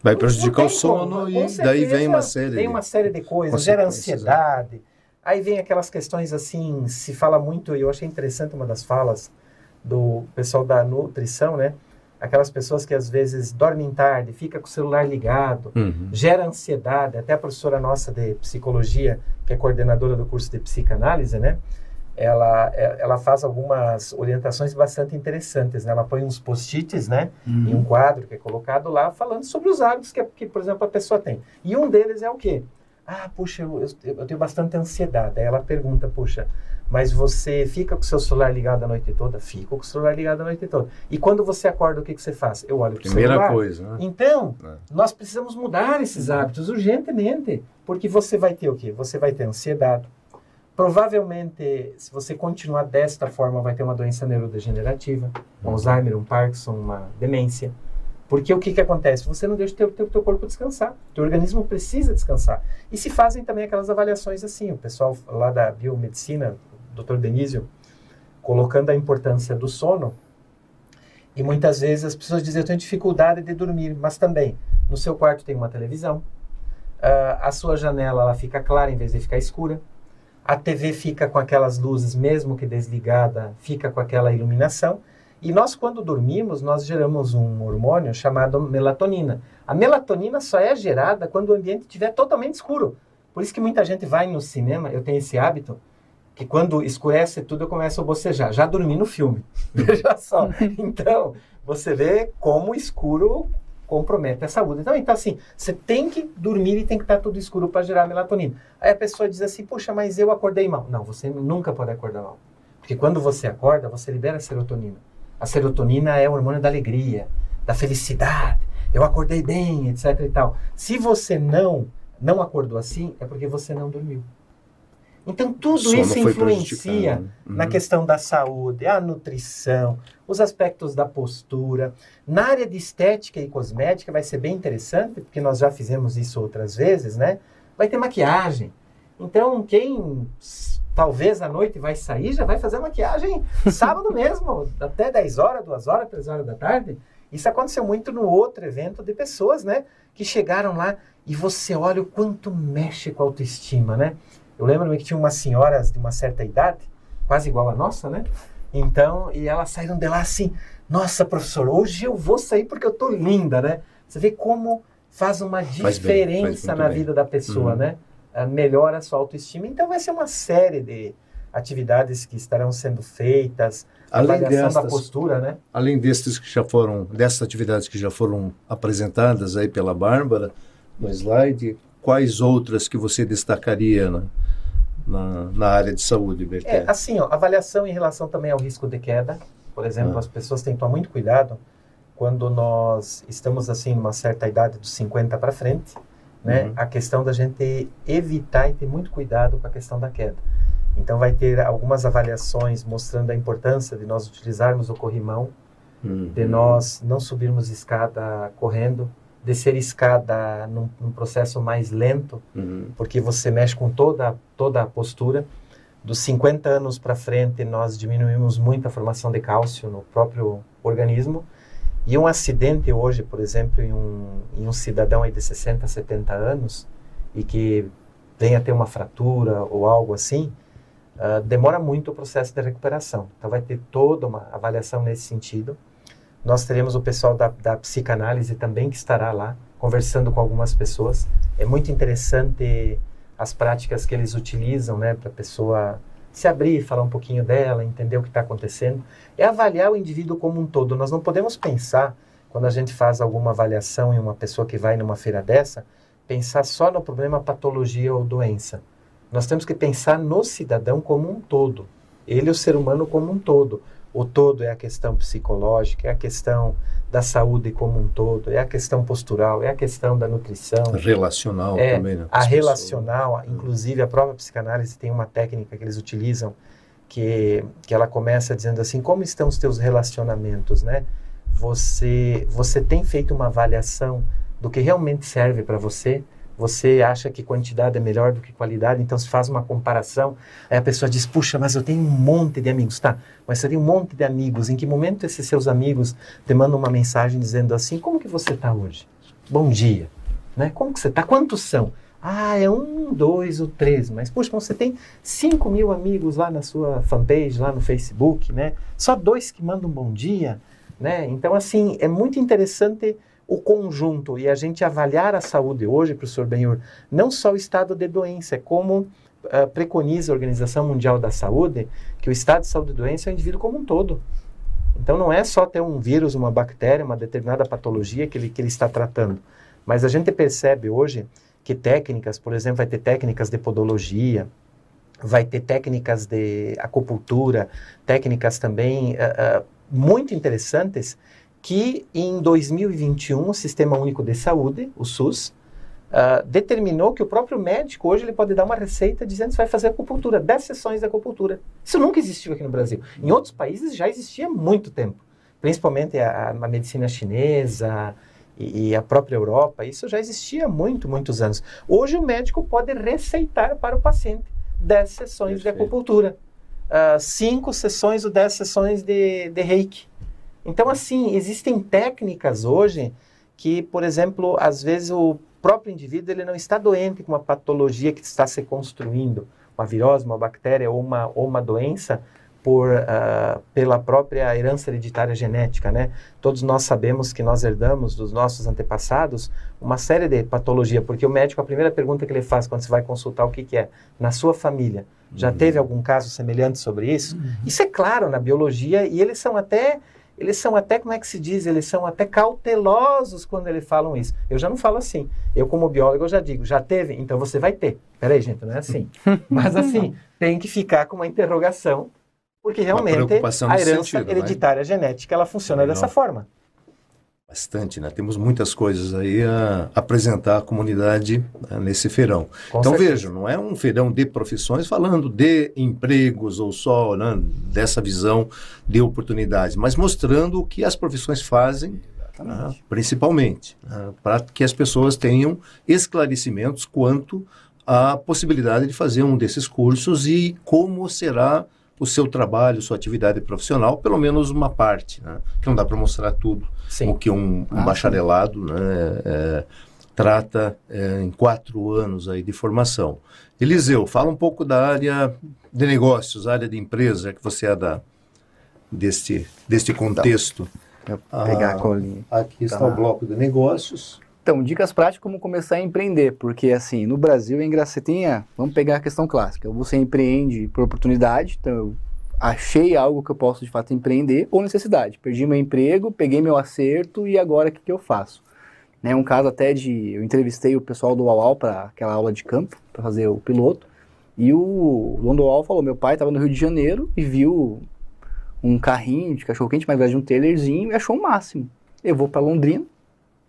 Vai prejudicar o sono como, e daí vem uma série. Vem de- uma série de coisas, gera né? ansiedade. Aí vem aquelas questões assim, se fala muito, e eu achei interessante uma das falas do pessoal da nutrição, né? Aquelas pessoas que às vezes dormem tarde, fica com o celular ligado, Uhum. gera ansiedade. Até a professora nossa de psicologia, que é coordenadora do curso de psicanálise, né? Ela, é- ela faz algumas orientações bastante interessantes, né? Ela põe uns post-its, né? em um quadro que é colocado lá, falando sobre os hábitos que, que, por exemplo, a pessoa tem. E um deles é o quê? Ah, puxa, eu, eu, eu tenho bastante ansiedade. Aí ela pergunta, puxa, mas você fica com o seu celular ligado a noite toda? Fico com o celular ligado a noite toda. E quando você acorda, o que, que você faz? Eu olho para o Primeira celular. coisa, né? Então, É. nós precisamos mudar esses hábitos urgentemente, porque você vai ter o quê? Você vai ter ansiedade. Provavelmente, se você continuar desta forma, vai ter uma doença neurodegenerativa, um Alzheimer, um Parkinson, uma demência. Porque o que, que acontece? Você não deixa o teu, teu, teu corpo descansar. O teu organismo precisa descansar. E se fazem também aquelas avaliações assim. O pessoal lá da biomedicina, o Dr. Denísio, colocando a importância do sono. E muitas vezes as pessoas dizem, eu tenho dificuldade de dormir. Mas também, no seu quarto tem uma televisão. Ah, a sua janela ela fica clara em vez de ficar escura. A TV fica com aquelas luzes, mesmo que desligada, fica com aquela iluminação. E nós, quando dormimos, nós geramos um hormônio chamado melatonina. A melatonina só é gerada quando o ambiente estiver totalmente escuro. Por isso que muita gente vai no cinema, eu tenho esse hábito, que quando escurece tudo eu começo a bocejar. Já dormi no filme. (laughs) Veja só. (laughs) Então, você vê como o escuro compromete a saúde. Então, então, assim, você tem que dormir e tem que estar tudo escuro para gerar melatonina. Aí a pessoa diz assim, puxa, mas eu acordei mal. Não, você nunca pode acordar mal. Porque quando você acorda, você libera serotonina. A serotonina é o hormônio da alegria, da felicidade. Eu acordei bem, etc e tal. Se você não não acordou assim, é porque você não dormiu. Então tudo Sono isso influencia né? na Uhum. questão da saúde, a nutrição, os aspectos da postura. Na área de estética e cosmética vai ser bem interessante, porque nós já fizemos isso outras vezes, né? Vai ter maquiagem. Então, quem talvez à noite vai sair, já vai fazer maquiagem (laughs) sábado mesmo, até 10 horas, 2 horas, 3 horas da tarde. Isso aconteceu muito no outro evento de pessoas, né? Que chegaram lá e você olha o quanto mexe com a autoestima, né? Eu lembro-me que tinha umas senhoras de uma certa idade, quase igual a nossa, né? Então, e elas saíram de lá assim, nossa, professor, hoje eu vou sair porque eu tô linda, né? Você vê como faz uma Faz bem, faz diferença na bem. vida da pessoa, Uhum. né? Ah, melhora a sua autoestima. Então, vai ser uma série de atividades que estarão sendo feitas, Além avaliação da destas, postura, né? além destes que já foram, dessas atividades que já foram apresentadas aí pela Bárbara no slide, quais outras que você destacaria na, na, na área de saúde, É, Berté? assim, ó, avaliação em relação também ao risco de queda. Por exemplo, Ah. as pessoas têm que tomar muito cuidado quando nós estamos assim numa certa idade dos 50 para frente, né? Uhum. A questão da gente evitar e ter muito cuidado com a questão da queda. Então vai ter algumas avaliações mostrando a importância de nós utilizarmos o corrimão, Uhum. de nós não subirmos escada correndo, descer escada num, num processo mais lento, Uhum. porque você mexe com toda, toda a postura. Dos 50 anos para frente, nós diminuímos muito a formação de cálcio no próprio organismo. E um acidente hoje, por exemplo, em um, em um cidadão aí de 60, 70 anos, e que venha ter uma fratura ou algo assim, ah, demora muito o processo de recuperação. Então, vai ter toda uma avaliação nesse sentido. Nós teremos o pessoal da, da psicanálise também que estará lá, conversando com algumas pessoas. É muito interessante as práticas que eles utilizam, né, para a pessoa se abrir, falar um pouquinho dela, entender o que está acontecendo. É avaliar o indivíduo como um todo. Nós não podemos pensar, quando a gente faz alguma avaliação em uma pessoa que vai numa feira dessa, pensar só no problema patologia ou doença. Nós temos que pensar no cidadão como um todo. Ele o ser humano como um todo. O todo é a questão psicológica, é a questão da saúde como um todo, é a questão postural, é a questão da nutrição, Relacional É, também, né? a As pessoas. relacional, inclusive a própria psicanálise tem uma técnica que eles utilizam que, que ela começa dizendo assim, como estão os teus relacionamentos, né? Você, você tem feito uma avaliação do que realmente serve para você? Você acha que quantidade é melhor do que qualidade, então se faz uma comparação, aí a pessoa diz, puxa, mas eu tenho um monte de amigos, tá? Mas tem um monte de amigos, em que momento esses seus amigos te mandam uma mensagem dizendo assim, como que você está hoje? Bom dia. Né? Como que você está? Quantos são? Ah, é um, dois ou três. Mas, puxa, você tem 5 mil amigos lá na sua fanpage, lá no Facebook, né? Só dois que mandam um bom dia, né? Então, assim, é muito interessante o conjunto e a gente avaliar a saúde hoje, professor Benhur, não só o estado de doença, como ah, preconiza a Organização Mundial da Saúde, que o estado de saúde e doença é o indivíduo como um todo. Então, não é só ter um vírus, uma bactéria, uma determinada patologia que ele, que ele está tratando. Mas a gente percebe hoje que técnicas, por exemplo, vai ter técnicas de podologia, vai ter técnicas de acupuntura, técnicas também ah, ah, muito interessantes que em 2021 o Sistema Único de Saúde, o SUS, ah, determinou que o próprio médico hoje ele pode dar uma receita dizendo que vai fazer acupuntura, 10 sessões de acupuntura. Isso nunca existiu aqui no Brasil. Em outros países já existia há muito tempo, principalmente a, a medicina chinesa e, e a própria Europa, isso já existia há muito, muitos anos. Hoje o médico pode receitar para o paciente 10 sessões de Perfeito. acupuntura, 5 sessões ou 10 sessões de, de reiki. Então, assim, existem técnicas hoje que, por exemplo, às vezes o próprio indivíduo ele não está doente com uma patologia que está se construindo, uma virose, uma bactéria ou uma, ou uma doença por, ah, pela própria herança hereditária genética, né? Todos nós sabemos que nós herdamos dos nossos antepassados uma série de patologia, porque o médico, a primeira pergunta que ele faz quando você vai consultar o que, que é, na sua família, já teve algum caso semelhante sobre isso? Isso é claro na biologia e eles são até eles são até, como é que se diz, eles são até cautelosos quando eles falam isso. Eu já não falo assim. Eu, como biólogo, eu já digo, já teve, então você vai ter. Peraí, gente, não é assim. (laughs) Mas assim, tem que ficar com uma interrogação, porque realmente a herança sentido, né? hereditária genética, ela funciona dessa forma. Bastante, né? Temos muitas coisas aí a apresentar à comunidade né, nesse feirão. Com então certeza. vejam, não é um feirão de profissões falando de empregos ou só né, dessa visão de oportunidades, mas mostrando o que as profissões fazem, né, principalmente, né, para que as pessoas tenham esclarecimentos quanto à possibilidade de fazer um desses cursos e como será o seu trabalho, sua atividade profissional, pelo menos uma parte, né? que não dá para mostrar tudo Sim. o que um, um Ah, bacharelado né, é, trata é, em quatro anos aí de formação. Eliseu, fala um pouco da área de negócios, área de empresa, já que você é da, deste, deste contexto. Eu vou pegar Ah. a colinha. Aqui está Tá. o bloco de negócios. Então, dicas práticas como começar a empreender, porque assim, no Brasil é engraçado, você tem a- vamos pegar a questão clássica, você empreende por oportunidade, então eu achei algo que eu posso de fato empreender, ou necessidade, perdi meu emprego, peguei meu acerto e agora o que, que eu faço? Né, um caso até de, eu entrevistei o pessoal do UAU para aquela aula de campo, para fazer o piloto, e o dono do UAU falou, meu pai estava no Rio de Janeiro e viu um carrinho de cachorro-quente, mas de um trailerzinho, e achou o máximo. Eu vou para Londrina,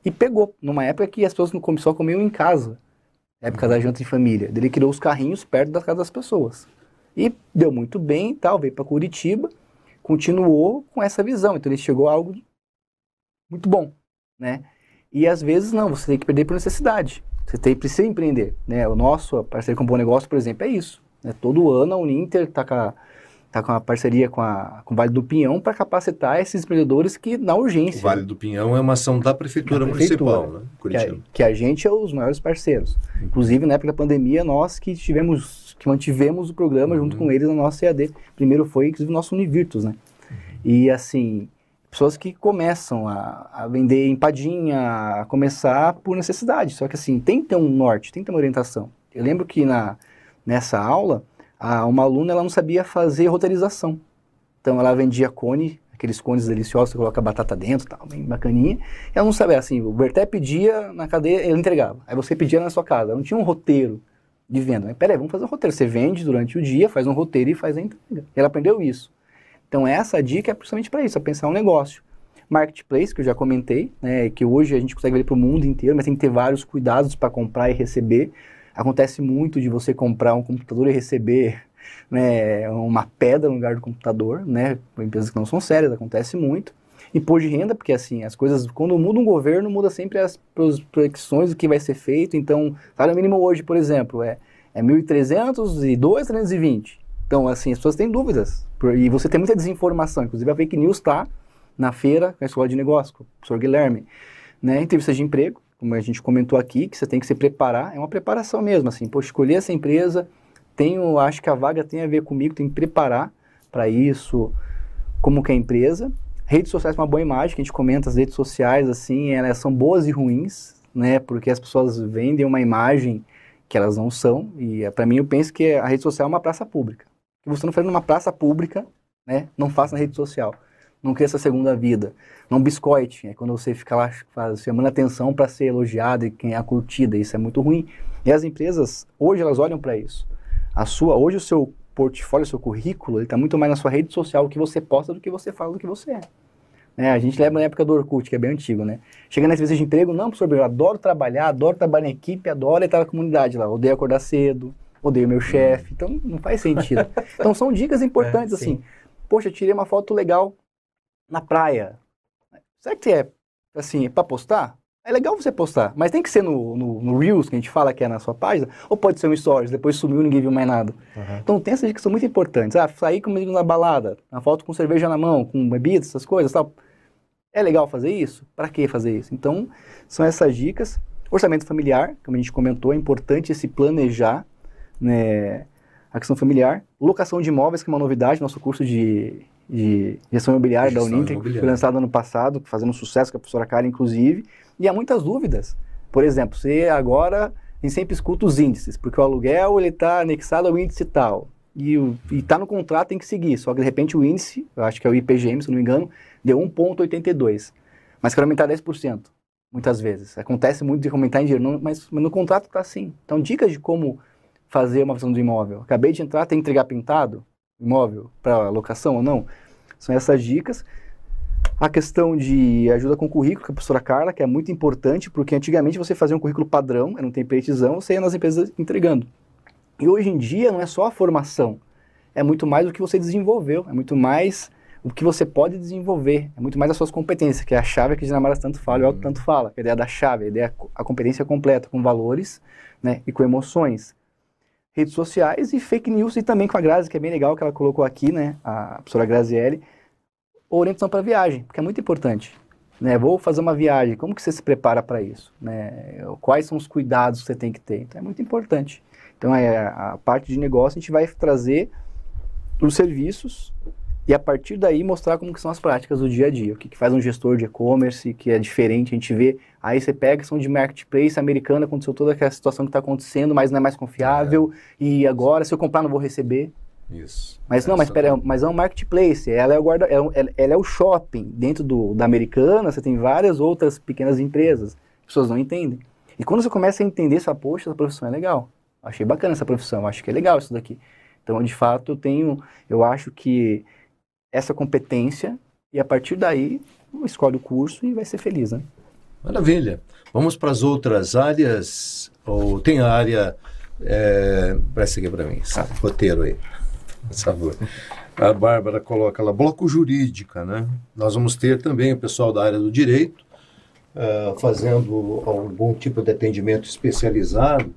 e pegou, numa época que as pessoas não começou a comer em casa, época da janta em família. Ele criou os carrinhos perto da casa das pessoas. E deu muito bem e tal, veio para Curitiba, continuou com essa visão. Então ele chegou a algo muito bom, né? E às vezes não, você tem que perder por necessidade. Você tem, precisa empreender, né? O nosso parceiro com o Bom Negócio, por exemplo, é isso. Né? Todo ano a Uninter está com a está com a parceria com, a, com o Vale do Pinhão para capacitar esses empreendedores que na urgência. O Vale do Pinhão é uma ação da Prefeitura, da prefeitura Municipal, né? Curitiba. Que a, que a, gente é os maiores parceiros. Uhum. Inclusive, na época da pandemia, nós que tivemos, que mantivemos o programa uhum. junto com eles na nossa EAD. Primeiro foi, inclusive, o nosso Univirtus, né? Uhum. E assim, pessoas que começam a, a, vender empadinha, a começar por necessidade. Só que assim, tem que ter um norte, tem que ter uma orientação. Eu lembro que na, nessa aula, a, uma aluna ela não sabia fazer roteirização. Então ela vendia cone, aqueles cones deliciosos, você coloca batata dentro, tal, bem bacaninha. Ela não sabia, assim, o Berté pedia na cadeia, ele entregava. Aí você pedia na sua casa. Não tinha um roteiro de venda. Mas peraí, vamos fazer um roteiro. Você vende durante o dia, faz um roteiro e faz a entrega. E ela aprendeu isso. Então essa dica é precisamente para isso, é pensar um negócio. Marketplace, que eu já comentei, né, que hoje a gente consegue ver para o mundo inteiro, mas tem que ter vários cuidados para comprar e receber. Acontece muito de você comprar um computador e receber né, uma pedra no lugar do computador, né, empresas que não são sérias, acontece muito. Imposto de renda, porque assim, as coisas, quando muda um governo, muda sempre as projeções do que vai ser feito. Então, salário mínimo hoje, por exemplo, é, é 1.300 e 2.320. Então, assim, as pessoas têm dúvidas. E você tem muita desinformação. Inclusive, a fake news está na feira, na escola de negócio, com o professor Guilherme. Né? Entrevista de emprego, como a gente comentou aqui, que você tem que se preparar. É uma preparação mesmo, assim. Pô, escolher essa empresa, tenho, acho que a vaga tem a ver comigo, tem que preparar para isso, como que é a empresa. Redes sociais uma boa imagem, que a gente comenta, as redes sociais, assim, elas são boas e ruins, né? Porque as pessoas vendem uma imagem que elas não são. E para mim, eu penso que a rede social é uma praça pública que você não faz numa praça pública, né? Não faça na rede social. Não cria essa segunda vida. Não biscoite, é quando você fica lá faz, chamando atenção para ser elogiado e quem é a curtida. Isso é muito ruim. E as empresas, hoje, elas olham para isso. A sua, hoje o seu portfólio, o seu currículo, ele está muito mais na sua rede social, o que você posta do que você fala do que você é. Né? A gente lembra na época do Orkut, que é bem antigo, né? Chega na entrevista de emprego, não, professor, eu adoro trabalhar, adoro trabalhar em equipe, adoro estar na comunidade lá, odeio acordar cedo, odeio meu chefe, então não faz sentido. (laughs) então são dicas importantes, é, assim. Poxa, tirei uma foto legal na praia. Será que é, assim, para postar? É legal você postar, mas tem que ser no, no, no, Reels, que a gente fala que é na sua página, ou pode ser um Stories, depois sumiu e ninguém viu mais nada. Uhum. Então tem essas dicas que são muito importantes. Ah, sair comigo na balada, uma foto com cerveja na mão, com bebidas, essas coisas, tal. É legal fazer isso? Para que fazer isso? Então, são essas dicas. Orçamento familiar, como a gente comentou, é importante se planejar né, a questão familiar, locação de imóveis, que é uma novidade, nosso curso de, de gestão imobiliária gestão da Uninter, que foi lançado ano passado, fazendo sucesso com a professora Karen, inclusive, e há muitas dúvidas. Por exemplo, você agora tem sempre escuta os índices, porque o aluguel ele está anexado ao índice tal, e está no contrato, tem que seguir, só que de repente o índice, eu acho que é o IPGM, se não me engano, deu 1,82, mas quer aumentar 10%, muitas vezes. Acontece muito de aumentar em dinheiro, mas, mas no contrato está assim. Então, dicas de como fazer uma visão do imóvel. Acabei de entrar, tem que entregar pintado imóvel para locação ou não? São essas dicas. A questão de ajuda com currículo, com a professora Carla, que é muito importante, porque antigamente você fazia um currículo padrão, era um templatezão, você ia nas empresas entregando. E hoje em dia não é só a formação, é muito mais o que você desenvolveu, é muito mais o que você pode desenvolver, é muito mais as suas competências, que é a chave que a Dinamarca tanto fala e o Alto tanto fala, a ideia da chave, a ideia a competência completa, com valores né, e com emoções redes sociais e fake news, e também com a Grazi, que é bem legal, que ela colocou aqui, né, a professora Grazielli, orientação para viagem, porque é muito importante. Né, vou fazer uma viagem, como que você se prepara para isso? Né? Quais são os cuidados que você tem que ter? Então é muito importante. Então é, a parte de negócio a gente vai trazer os serviços e a partir daí mostrar como que são as práticas do dia a dia, o que, que faz um gestor de e-commerce, que é diferente, a gente vê, aí você pega questão de marketplace americana, aconteceu toda aquela situação que está acontecendo, mas não é mais confiável, é. e agora se eu comprar não vou receber. Isso. Mas não, mas espera, mas é um marketplace, ela é o guarda, ela, ela é o shopping, dentro do, da americana você tem várias outras pequenas empresas, as pessoas não entendem. E quando você começa a entender, essa poxa, essa profissão é legal, achei bacana essa profissão, acho que é legal isso daqui. Então, de fato, eu tenho, eu acho que essa competência e a partir daí escolhe o curso e vai ser feliz, né? Maravilha. Vamos para as outras áreas? Ou tem a área... É... Presta aqui para mim, esse roteiro aí. Por favor. A Bárbara coloca lá, bloco jurídica, né? Nós vamos ter também o pessoal da área do direito uh, fazendo algum tipo de atendimento especializado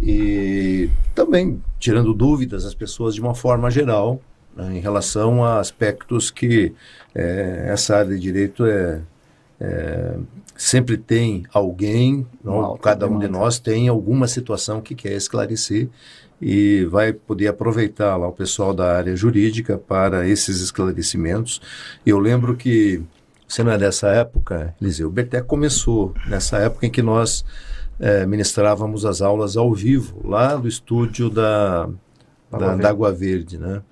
e também tirando dúvidas às pessoas de uma forma geral em relação a aspectos que é, essa área de direito é, é sempre tem alguém, não, cada um de nós tem alguma situação que quer esclarecer e vai poder aproveitar lá o pessoal da área jurídica para esses esclarecimentos. Eu lembro que, você não é dessa época, Eliseu, o Berté começou nessa época em que nós é, ministrávamos as aulas ao vivo, lá do estúdio da, da, da Água Verde, né?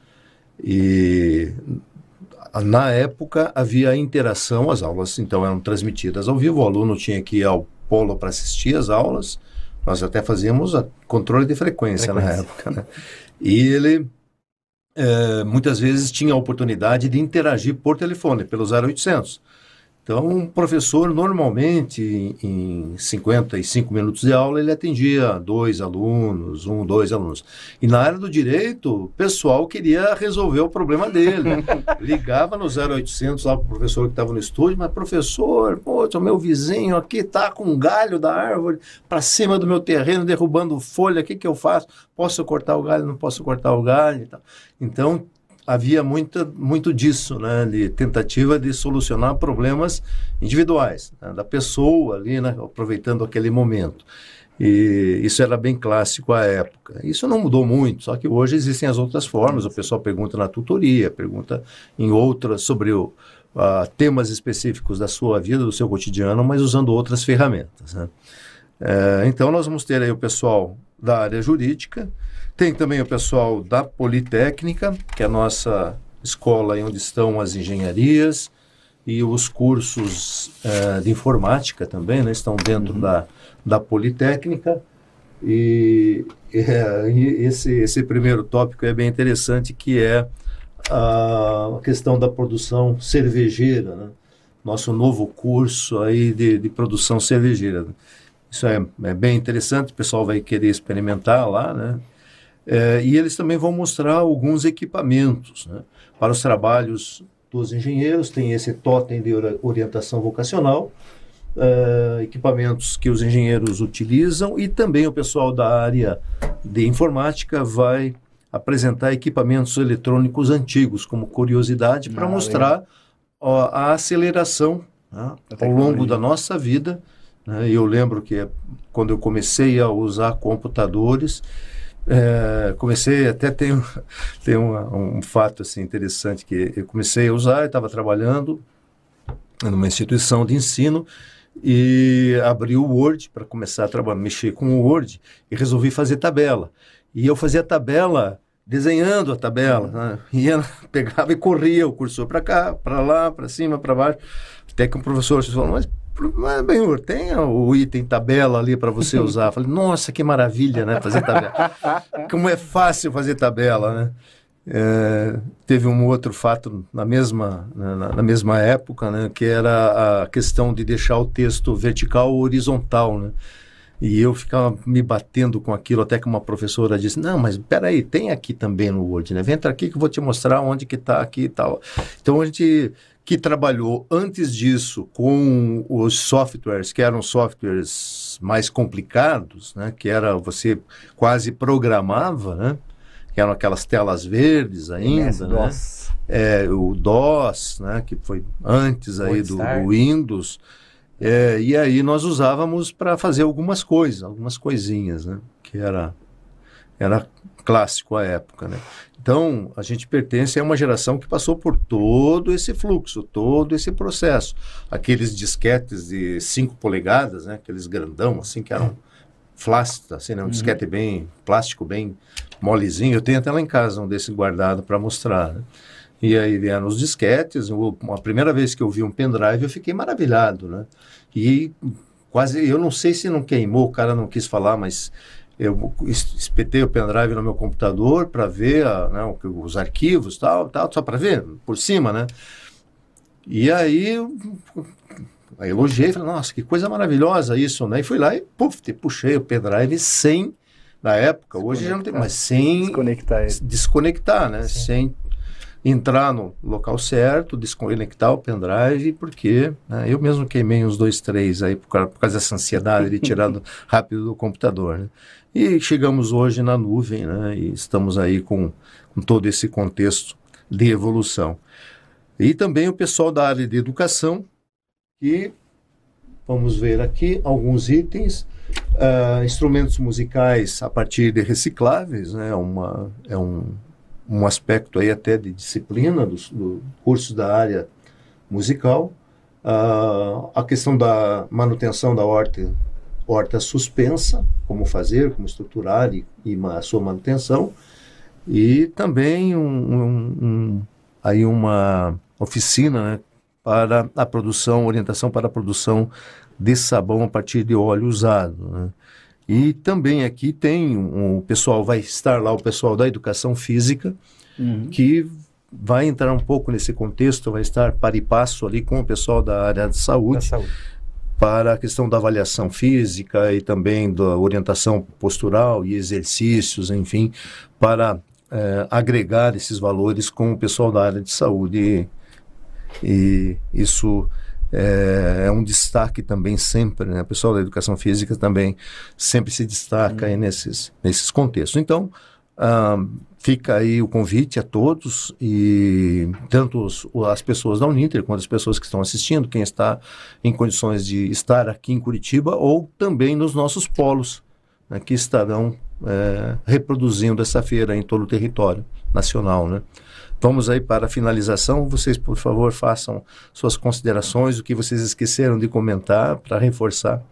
E na época havia interação, as aulas então eram transmitidas ao vivo, o aluno tinha que ir ao polo para assistir as aulas, nós até fazíamos controle de frequência, frequência. na época, né? E ele é, muitas vezes tinha a oportunidade de interagir por telefone, pelo 0800. Então, um professor, normalmente, em 55 minutos de aula, ele atendia dois alunos, um, dois alunos. E na área do direito, o pessoal queria resolver o problema dele. (laughs) Ligava no 0800 lá para o professor que estava no estúdio, mas professor, pô, o meu vizinho aqui está com um galho da árvore para cima do meu terreno, derrubando folha, o que, que eu faço? Posso cortar o galho? Não posso cortar o galho? Então, havia muita, muito disso, né, de tentativa de solucionar problemas individuais, né, da pessoa ali, né, aproveitando aquele momento. E isso era bem clássico à época. Isso não mudou muito, só que hoje existem as outras formas. O pessoal pergunta na tutoria, pergunta em outras sobre o, uh, temas específicos da sua vida, do seu cotidiano, mas usando outras ferramentas. Né? É, então, nós vamos ter aí o pessoal da área jurídica, tem também o pessoal da Politécnica, que é a nossa escola onde estão as engenharias e os cursos uh, de informática também, né, estão dentro uhum. da, da Politécnica. E, (laughs) é, e, esse, esse primeiro tópico é bem interessante, que é a questão da produção cervejeira, né? nosso novo curso aí de, de produção cervejeira. Isso é, é, bem interessante, o pessoal vai querer experimentar lá, né? É, e eles também vão mostrar alguns equipamentos né? para os trabalhos dos engenheiros. Tem esse totem de orientação vocacional, é, equipamentos que os engenheiros utilizam e também o pessoal da área de informática vai apresentar equipamentos eletrônicos antigos como curiosidade para ah, mostrar ó, a aceleração né? ao longo da nossa vida. Né? Eu lembro que quando eu comecei a usar computadores, é, comecei, até tem, (laughs) tem um, um fato assim, interessante, que eu comecei a usar, estava trabalhando numa instituição de ensino e abri o Word para começar a trabalhar, mexer com o Word e resolvi fazer tabela. E eu fazia tabela desenhando a tabela, né? (laughs) pegava e corria o cursor para cá, para lá, para cima, para baixo, até que um professor falou, mas mas, bem, tem o item tabela ali para você (laughs) usar. Falei, nossa, que maravilha, né? Fazer tabela. Como é fácil fazer tabela, né? É, teve um outro fato na mesma, na, na, mesma época, né? Que era a questão de deixar o texto vertical ou horizontal, né? E eu ficava me batendo com aquilo, até que uma professora disse, não, mas peraí, tem aqui também no Word, né? Vem aqui que eu vou te mostrar onde que está aqui e tal. Então, a gente que trabalhou antes disso com os softwares, que eram softwares mais complicados, né, que era você quase programava, né, que eram aquelas telas verdes ainda, né. É, o DOS, né, que foi antes aí do, do, Windows, é, e aí nós usávamos para fazer algumas coisas, algumas coisinhas, né, que era era clássico à época, né? Então, a gente pertence a uma geração que passou por todo esse fluxo, todo esse processo. Aqueles disquetes de 5 polegadas, né? aqueles grandão, assim, que eram flácidos, assim, né? um uhum. disquete bem plástico, bem molezinho. Eu tenho até lá em casa um desse guardado para mostrar. Né? E aí vieram os disquetes. Eu, a primeira vez que eu vi um pendrive, eu fiquei maravilhado. Né? E quase, eu não sei se não queimou, o cara não quis falar, mas eu espetei o pendrive no meu computador para ver a, né, os arquivos tal, tal só para ver por cima, né? E aí, aí elogiei, falei, nossa, que coisa maravilhosa isso, né? E fui lá e puf, puxei o pendrive sem na época, hoje já não tem, mas sem Desconectar ele. desconectar, né? Sim. Sem entrar no local certo, desconectar o pendrive, porque né, eu mesmo queimei uns dois, três aí por causa, por causa dessa ansiedade de tirando (laughs) rápido do computador, né? E chegamos hoje na nuvem, né? E estamos aí com, com todo esse contexto de evolução. E também o pessoal da área de educação, que vamos ver aqui alguns itens, ah, instrumentos musicais a partir de recicláveis, né? Uma, é um, um aspecto aí até de disciplina dos do cursos da área musical. Ah, a questão da manutenção da horta, horta suspensa, como fazer, como estruturar e, e a sua manutenção. E também um, um- um- aí uma oficina né, para a produção, orientação para a produção de sabão a partir de óleo usado. né. E também aqui tem um, o pessoal, vai estar lá o pessoal da educação física, Uhum. que vai entrar um pouco nesse contexto, vai estar para e passo ali com o pessoal da área de Da saúde saúde. Para a questão da avaliação física e também da orientação postural e exercícios, enfim, para eh, agregar esses valores com o pessoal da área de saúde. E, e isso eh, é, um destaque também sempre, né? O pessoal da educação física também sempre se destaca nesses, nesses contextos. Então, fica aí o convite a todos e tanto os- as pessoas da Uninter quanto as pessoas que estão assistindo, quem está em condições de estar aqui em Curitiba ou também nos nossos polos, né, que estarão eh, reproduzindo essa feira em todo o território nacional, né? Vamos aí para a finalização. Vocês, por favor, façam suas considerações, o que vocês esqueceram de comentar para reforçar.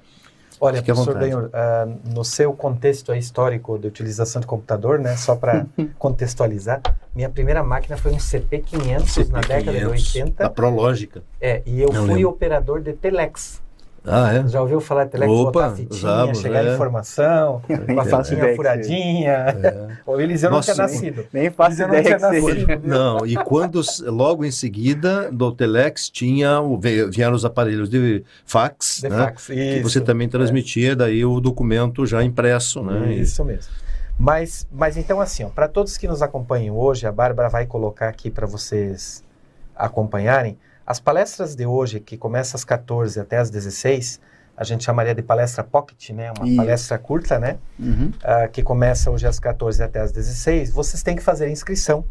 Olha, Fique professor. Benhur, ah, no seu contexto histórico de utilização de computador, né, só para (laughs) contextualizar, minha primeira máquina foi um CP500 na década de 80, Da Prológica. é, e eu Eu fui lembro. operador de Telex. Ah, é? Já ouviu falar de Telex? Opa, botar fitinha, usamos, chegar é. informação, (laughs) com a faço fitinha ideia que furadinha. É. (laughs) O Eliseu não Nossa, tinha nascido. Nem faço Eliseu não ideia tinha que seja. nascido. Não, e quando logo em seguida do Telex tinha o, vieram os aparelhos de fax, De né? fax, que isso. você também transmitia daí o documento já impresso, né? E- Isso mesmo. Mas, mas então assim, para todos que nos acompanham hoje, a Bárbara vai colocar aqui para vocês acompanharem. As palestras de hoje, que começa às 14 até às 16, a gente chamaria de palestra pocket, né? Uma Isso. palestra curta, né? Uhum. Ah, que começa hoje às 14 até às 16. Vocês têm que fazer inscrição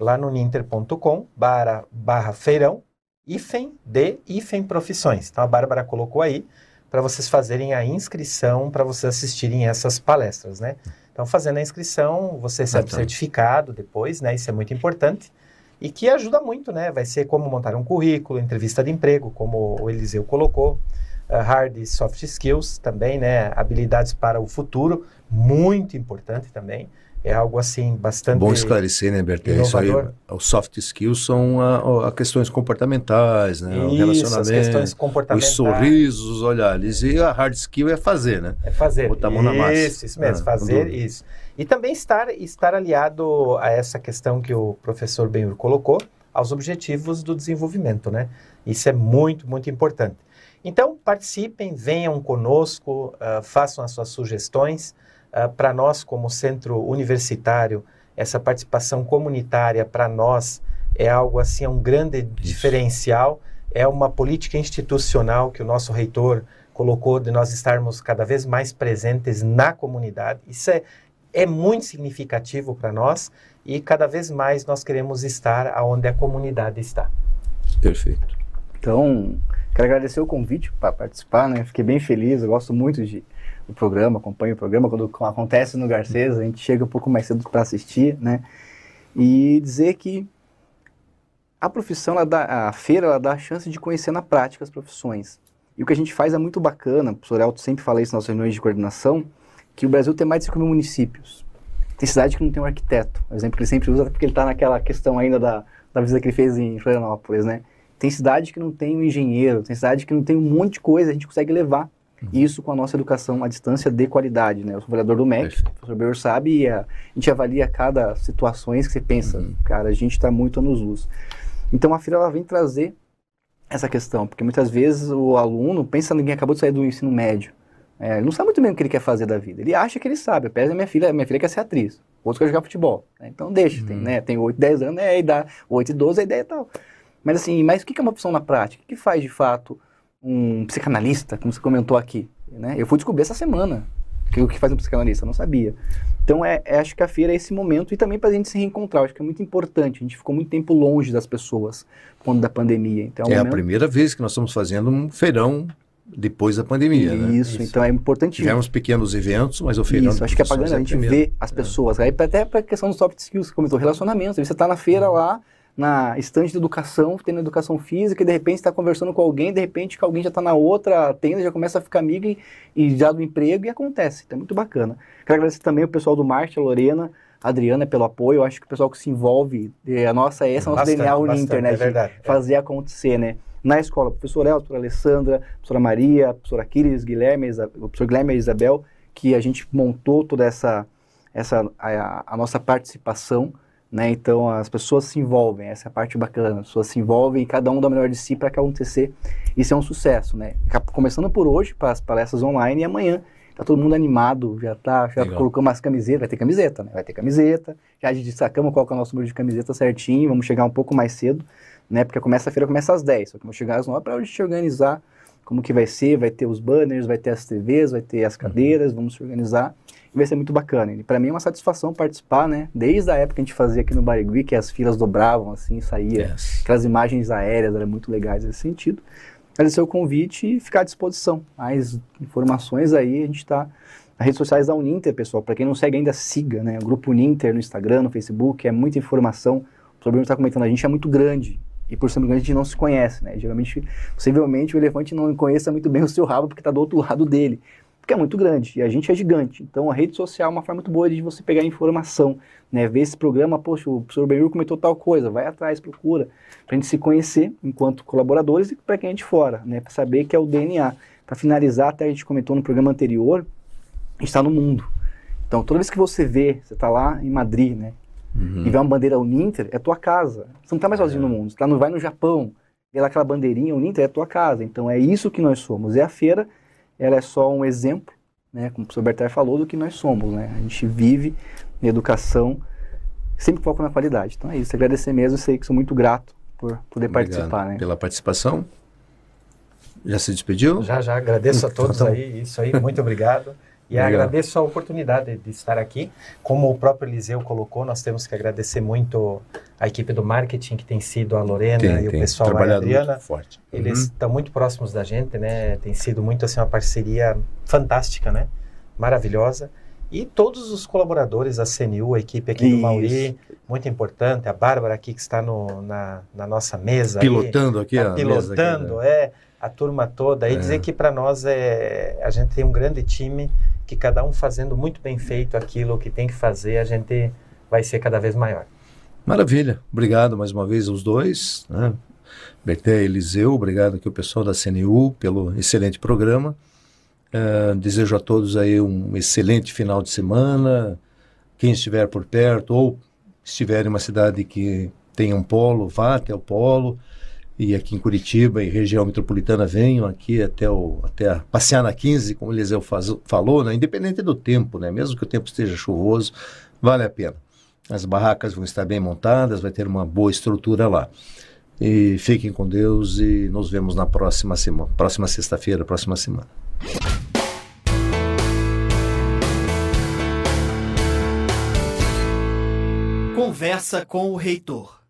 lá no ninter.com barra, barra feirão hífen de hífen profissões. Então a Bárbara colocou aí para vocês fazerem a inscrição para vocês assistirem essas palestras, né? Então fazendo a inscrição, você recebe Bacana. certificado depois, né? Isso é muito importante. E que ajuda muito, né? Vai ser como montar um currículo, entrevista de emprego, como o Eliseu colocou, uh, hard e soft skills também, né? Habilidades para o futuro, muito importante também. É algo assim bastante Bom esclarecer, né, Bertê? Isso aí, os soft skills são a, a questões comportamentais, né? o Isso, as relacionamento, questões os comportamentais. sorrisos, os olhares. E a hard skill é fazer, né? É fazer. Botar a mão na massa. Isso, isso mesmo, Ah, fazer isso. E também estar, estar aliado a essa questão que o professor Benhur colocou, aos objetivos do desenvolvimento, né? Isso é muito, muito importante. Então, participem, venham conosco, ah, façam as suas sugestões. para nós, como centro universitário, essa participação comunitária, para nós, é algo assim, é um grande diferencial, é uma política institucional que o nosso reitor colocou de nós estarmos cada vez mais presentes na comunidade. Isso é, é muito significativo para nós e cada vez mais nós queremos estar aonde a comunidade está. Perfeito. Então, quero agradecer o convite para participar, né? Fiquei bem feliz, eu gosto muito de, do programa, acompanho o programa. Quando acontece no Garcês, a gente chega um pouco mais cedo para assistir, né? E dizer que a profissão, ela dá, a feira, ela dá a chance de conhecer na prática as profissões. E o que a gente faz é muito bacana, o professor Elton sempre fala isso nas reuniões de coordenação, que o Brasil tem mais de 5 mil municípios. Tem cidade que não tem um arquiteto, o exemplo que ele sempre usa, porque ele está naquela questão ainda da, da visita que ele fez em Florianópolis, né? Tem cidade que não tem um engenheiro, tem cidade que não tem um monte de coisa, a gente consegue levar isso com a nossa educação à distância de qualidade, né? Eu sou vereador do MEC, Perfeito. o professor Beur sabe, e a, a gente avalia cada situações que você pensa, Uhum. cara, a gente está muito anos luz. Então a feira ela vem trazer essa questão, porque muitas vezes o aluno pensa ninguém acabou de sair do ensino médio, É, ele não sabe muito bem o que ele quer fazer da vida. Ele acha que ele sabe. Apesar da minha filha, minha filha quer ser atriz. Outro quer jogar futebol. né? Então deixa, Uhum. tem, né? Tem 8, 10 anos, é, e dá 8 e 12, a ideia é tal. Mas assim, mas o que é uma opção na prática? O que faz de fato um psicanalista, como você comentou aqui? Né? Eu fui descobrir essa semana que o que faz um psicanalista, eu não sabia. Então é, é- acho que a feira é esse momento e também para a gente se reencontrar. Acho que é muito importante. A gente ficou muito tempo longe das pessoas quando da pandemia. Então, É a momento- primeira vez que nós estamos fazendo um feirão depois da pandemia, né? Isso, então é importante. Tivemos pequenos eventos, mas o feirão Isso, acho que é bacana a gente primeiro. ver as pessoas. Aí até para a questão dos soft skills, que comentou, relacionamentos. Você está na feira lá, na estante de educação, tendo educação física, e de repente está conversando com alguém, de repente que alguém já está na outra tenda, já começa a ficar amigo e, e já do emprego, e acontece. Então é muito bacana. Quero agradecer também o pessoal do Marketing, a Lorena, Adriana pelo apoio. Eu acho que o pessoal que se envolve, é, a nossa, essa é a nossa Bastante, DNA bastante, Uninter, né? é de verdade. fazer acontecer, né? Na escola, professor Elton, professora Alessandra, professora Maria, professor Aquiles, Guilherme, o professor Guilherme e Isabel, que a gente montou toda essa, essa a, a nossa participação, né? Então as pessoas se envolvem, essa é a parte bacana, as pessoas se envolvem e cada um dá o melhor de si para acontecer. Isso é um sucesso, né? Começando por hoje, para as palestras online e amanhã. Tá todo mundo animado, já tá, já Legal. colocou umas camisetas, vai ter camiseta, né? Vai ter camiseta, já destacamos qual é o nosso número de camiseta certinho, vamos chegar um pouco mais cedo, né? Porque começa a feira começa às 10, só que vamos chegar às 9 para a gente organizar como que vai ser, vai ter os banners, vai ter as TVs, vai ter as cadeiras, vamos se organizar e vai ser muito bacana. E para mim é uma satisfação participar, né? Desde a época que a gente fazia aqui no Barigui, que as filas dobravam assim, saía Yes. aquelas imagens aéreas, eram muito legais nesse sentido. Agradecer o convite e ficar à disposição. Mais informações aí, a gente está nas redes sociais da Uninter, pessoal. Para quem não segue ainda, siga, né? O grupo Uninter no Instagram, no Facebook, é muita informação. O problema está comentando, a gente é muito grande. E por ser grande, a gente não se conhece, né? Geralmente, possivelmente, o elefante não conheça muito bem o seu rabo porque está do outro lado dele. Porque é muito grande e a gente é gigante. Então, a rede social é uma forma muito boa de você pegar informação, né? Ver esse programa, poxa, o professor Benhur comentou tal coisa, vai atrás, procura para a gente se conhecer enquanto colaboradores e para quem é de fora, né? Para saber que é o DNA. Para finalizar, até a gente comentou no programa anterior, a gente está no mundo. Então, toda vez que você vê, você está lá em Madrid, né? Uhum. E vê uma bandeira Uninter, é tua casa. Você não está mais sozinho no mundo. Você tá no, vai no Japão, vê lá aquela bandeirinha Uninter, é tua casa. Então, é isso que nós somos. E a feira, ela é só um exemplo, né? Como o professor Bertar falou, do que nós somos, né? A gente vive em educação, sempre foco na qualidade. Então, é isso. Agradecer mesmo, sei que sou muito grato por poder Obrigado participar, né? pela participação. Já se despediu? Já, já agradeço a todos Então, aí, isso aí, muito obrigado. E Obrigado. agradeço a oportunidade de estar aqui. Como o próprio Eliseu colocou, nós temos que agradecer muito a equipe do marketing, que tem sido a Lorena Tem, e o tem pessoal lá, a Adriana. forte. Eles Uhum. estão muito próximos da gente, né? Tem sido muito assim uma parceria fantástica, né? Maravilhosa. E todos os colaboradores, a CNU, a equipe aqui do Isso. Mauri, muito importante. A Bárbara aqui que está no, na, na nossa mesa. Pilotando aqui tá a mesa aqui, pilotando, né? é, a turma toda. E É. dizer que para nós é, a gente tem um grande time, que cada um fazendo muito bem feito aquilo que tem que fazer, a gente vai ser cada vez maior. Maravilha. Obrigado mais uma vez aos dois. Né? Berté e Eliseu, obrigado aqui ao pessoal da CNU pelo excelente programa. Eh, desejo a todos aí um excelente final de semana. Quem estiver por perto ou estiver em uma cidade que tenha um polo, vá até o polo. E aqui em Curitiba e região metropolitana venham aqui até o até passear na 15, como o Eliseu faz- falou, né? independente do tempo, né? mesmo que o tempo esteja chuvoso, vale a pena. As barracas vão estar bem montadas, vai ter uma boa estrutura lá. E fiquem com Deus e nos vemos na próxima semana, próxima sexta-feira, próxima semana. Conversa com o reitor.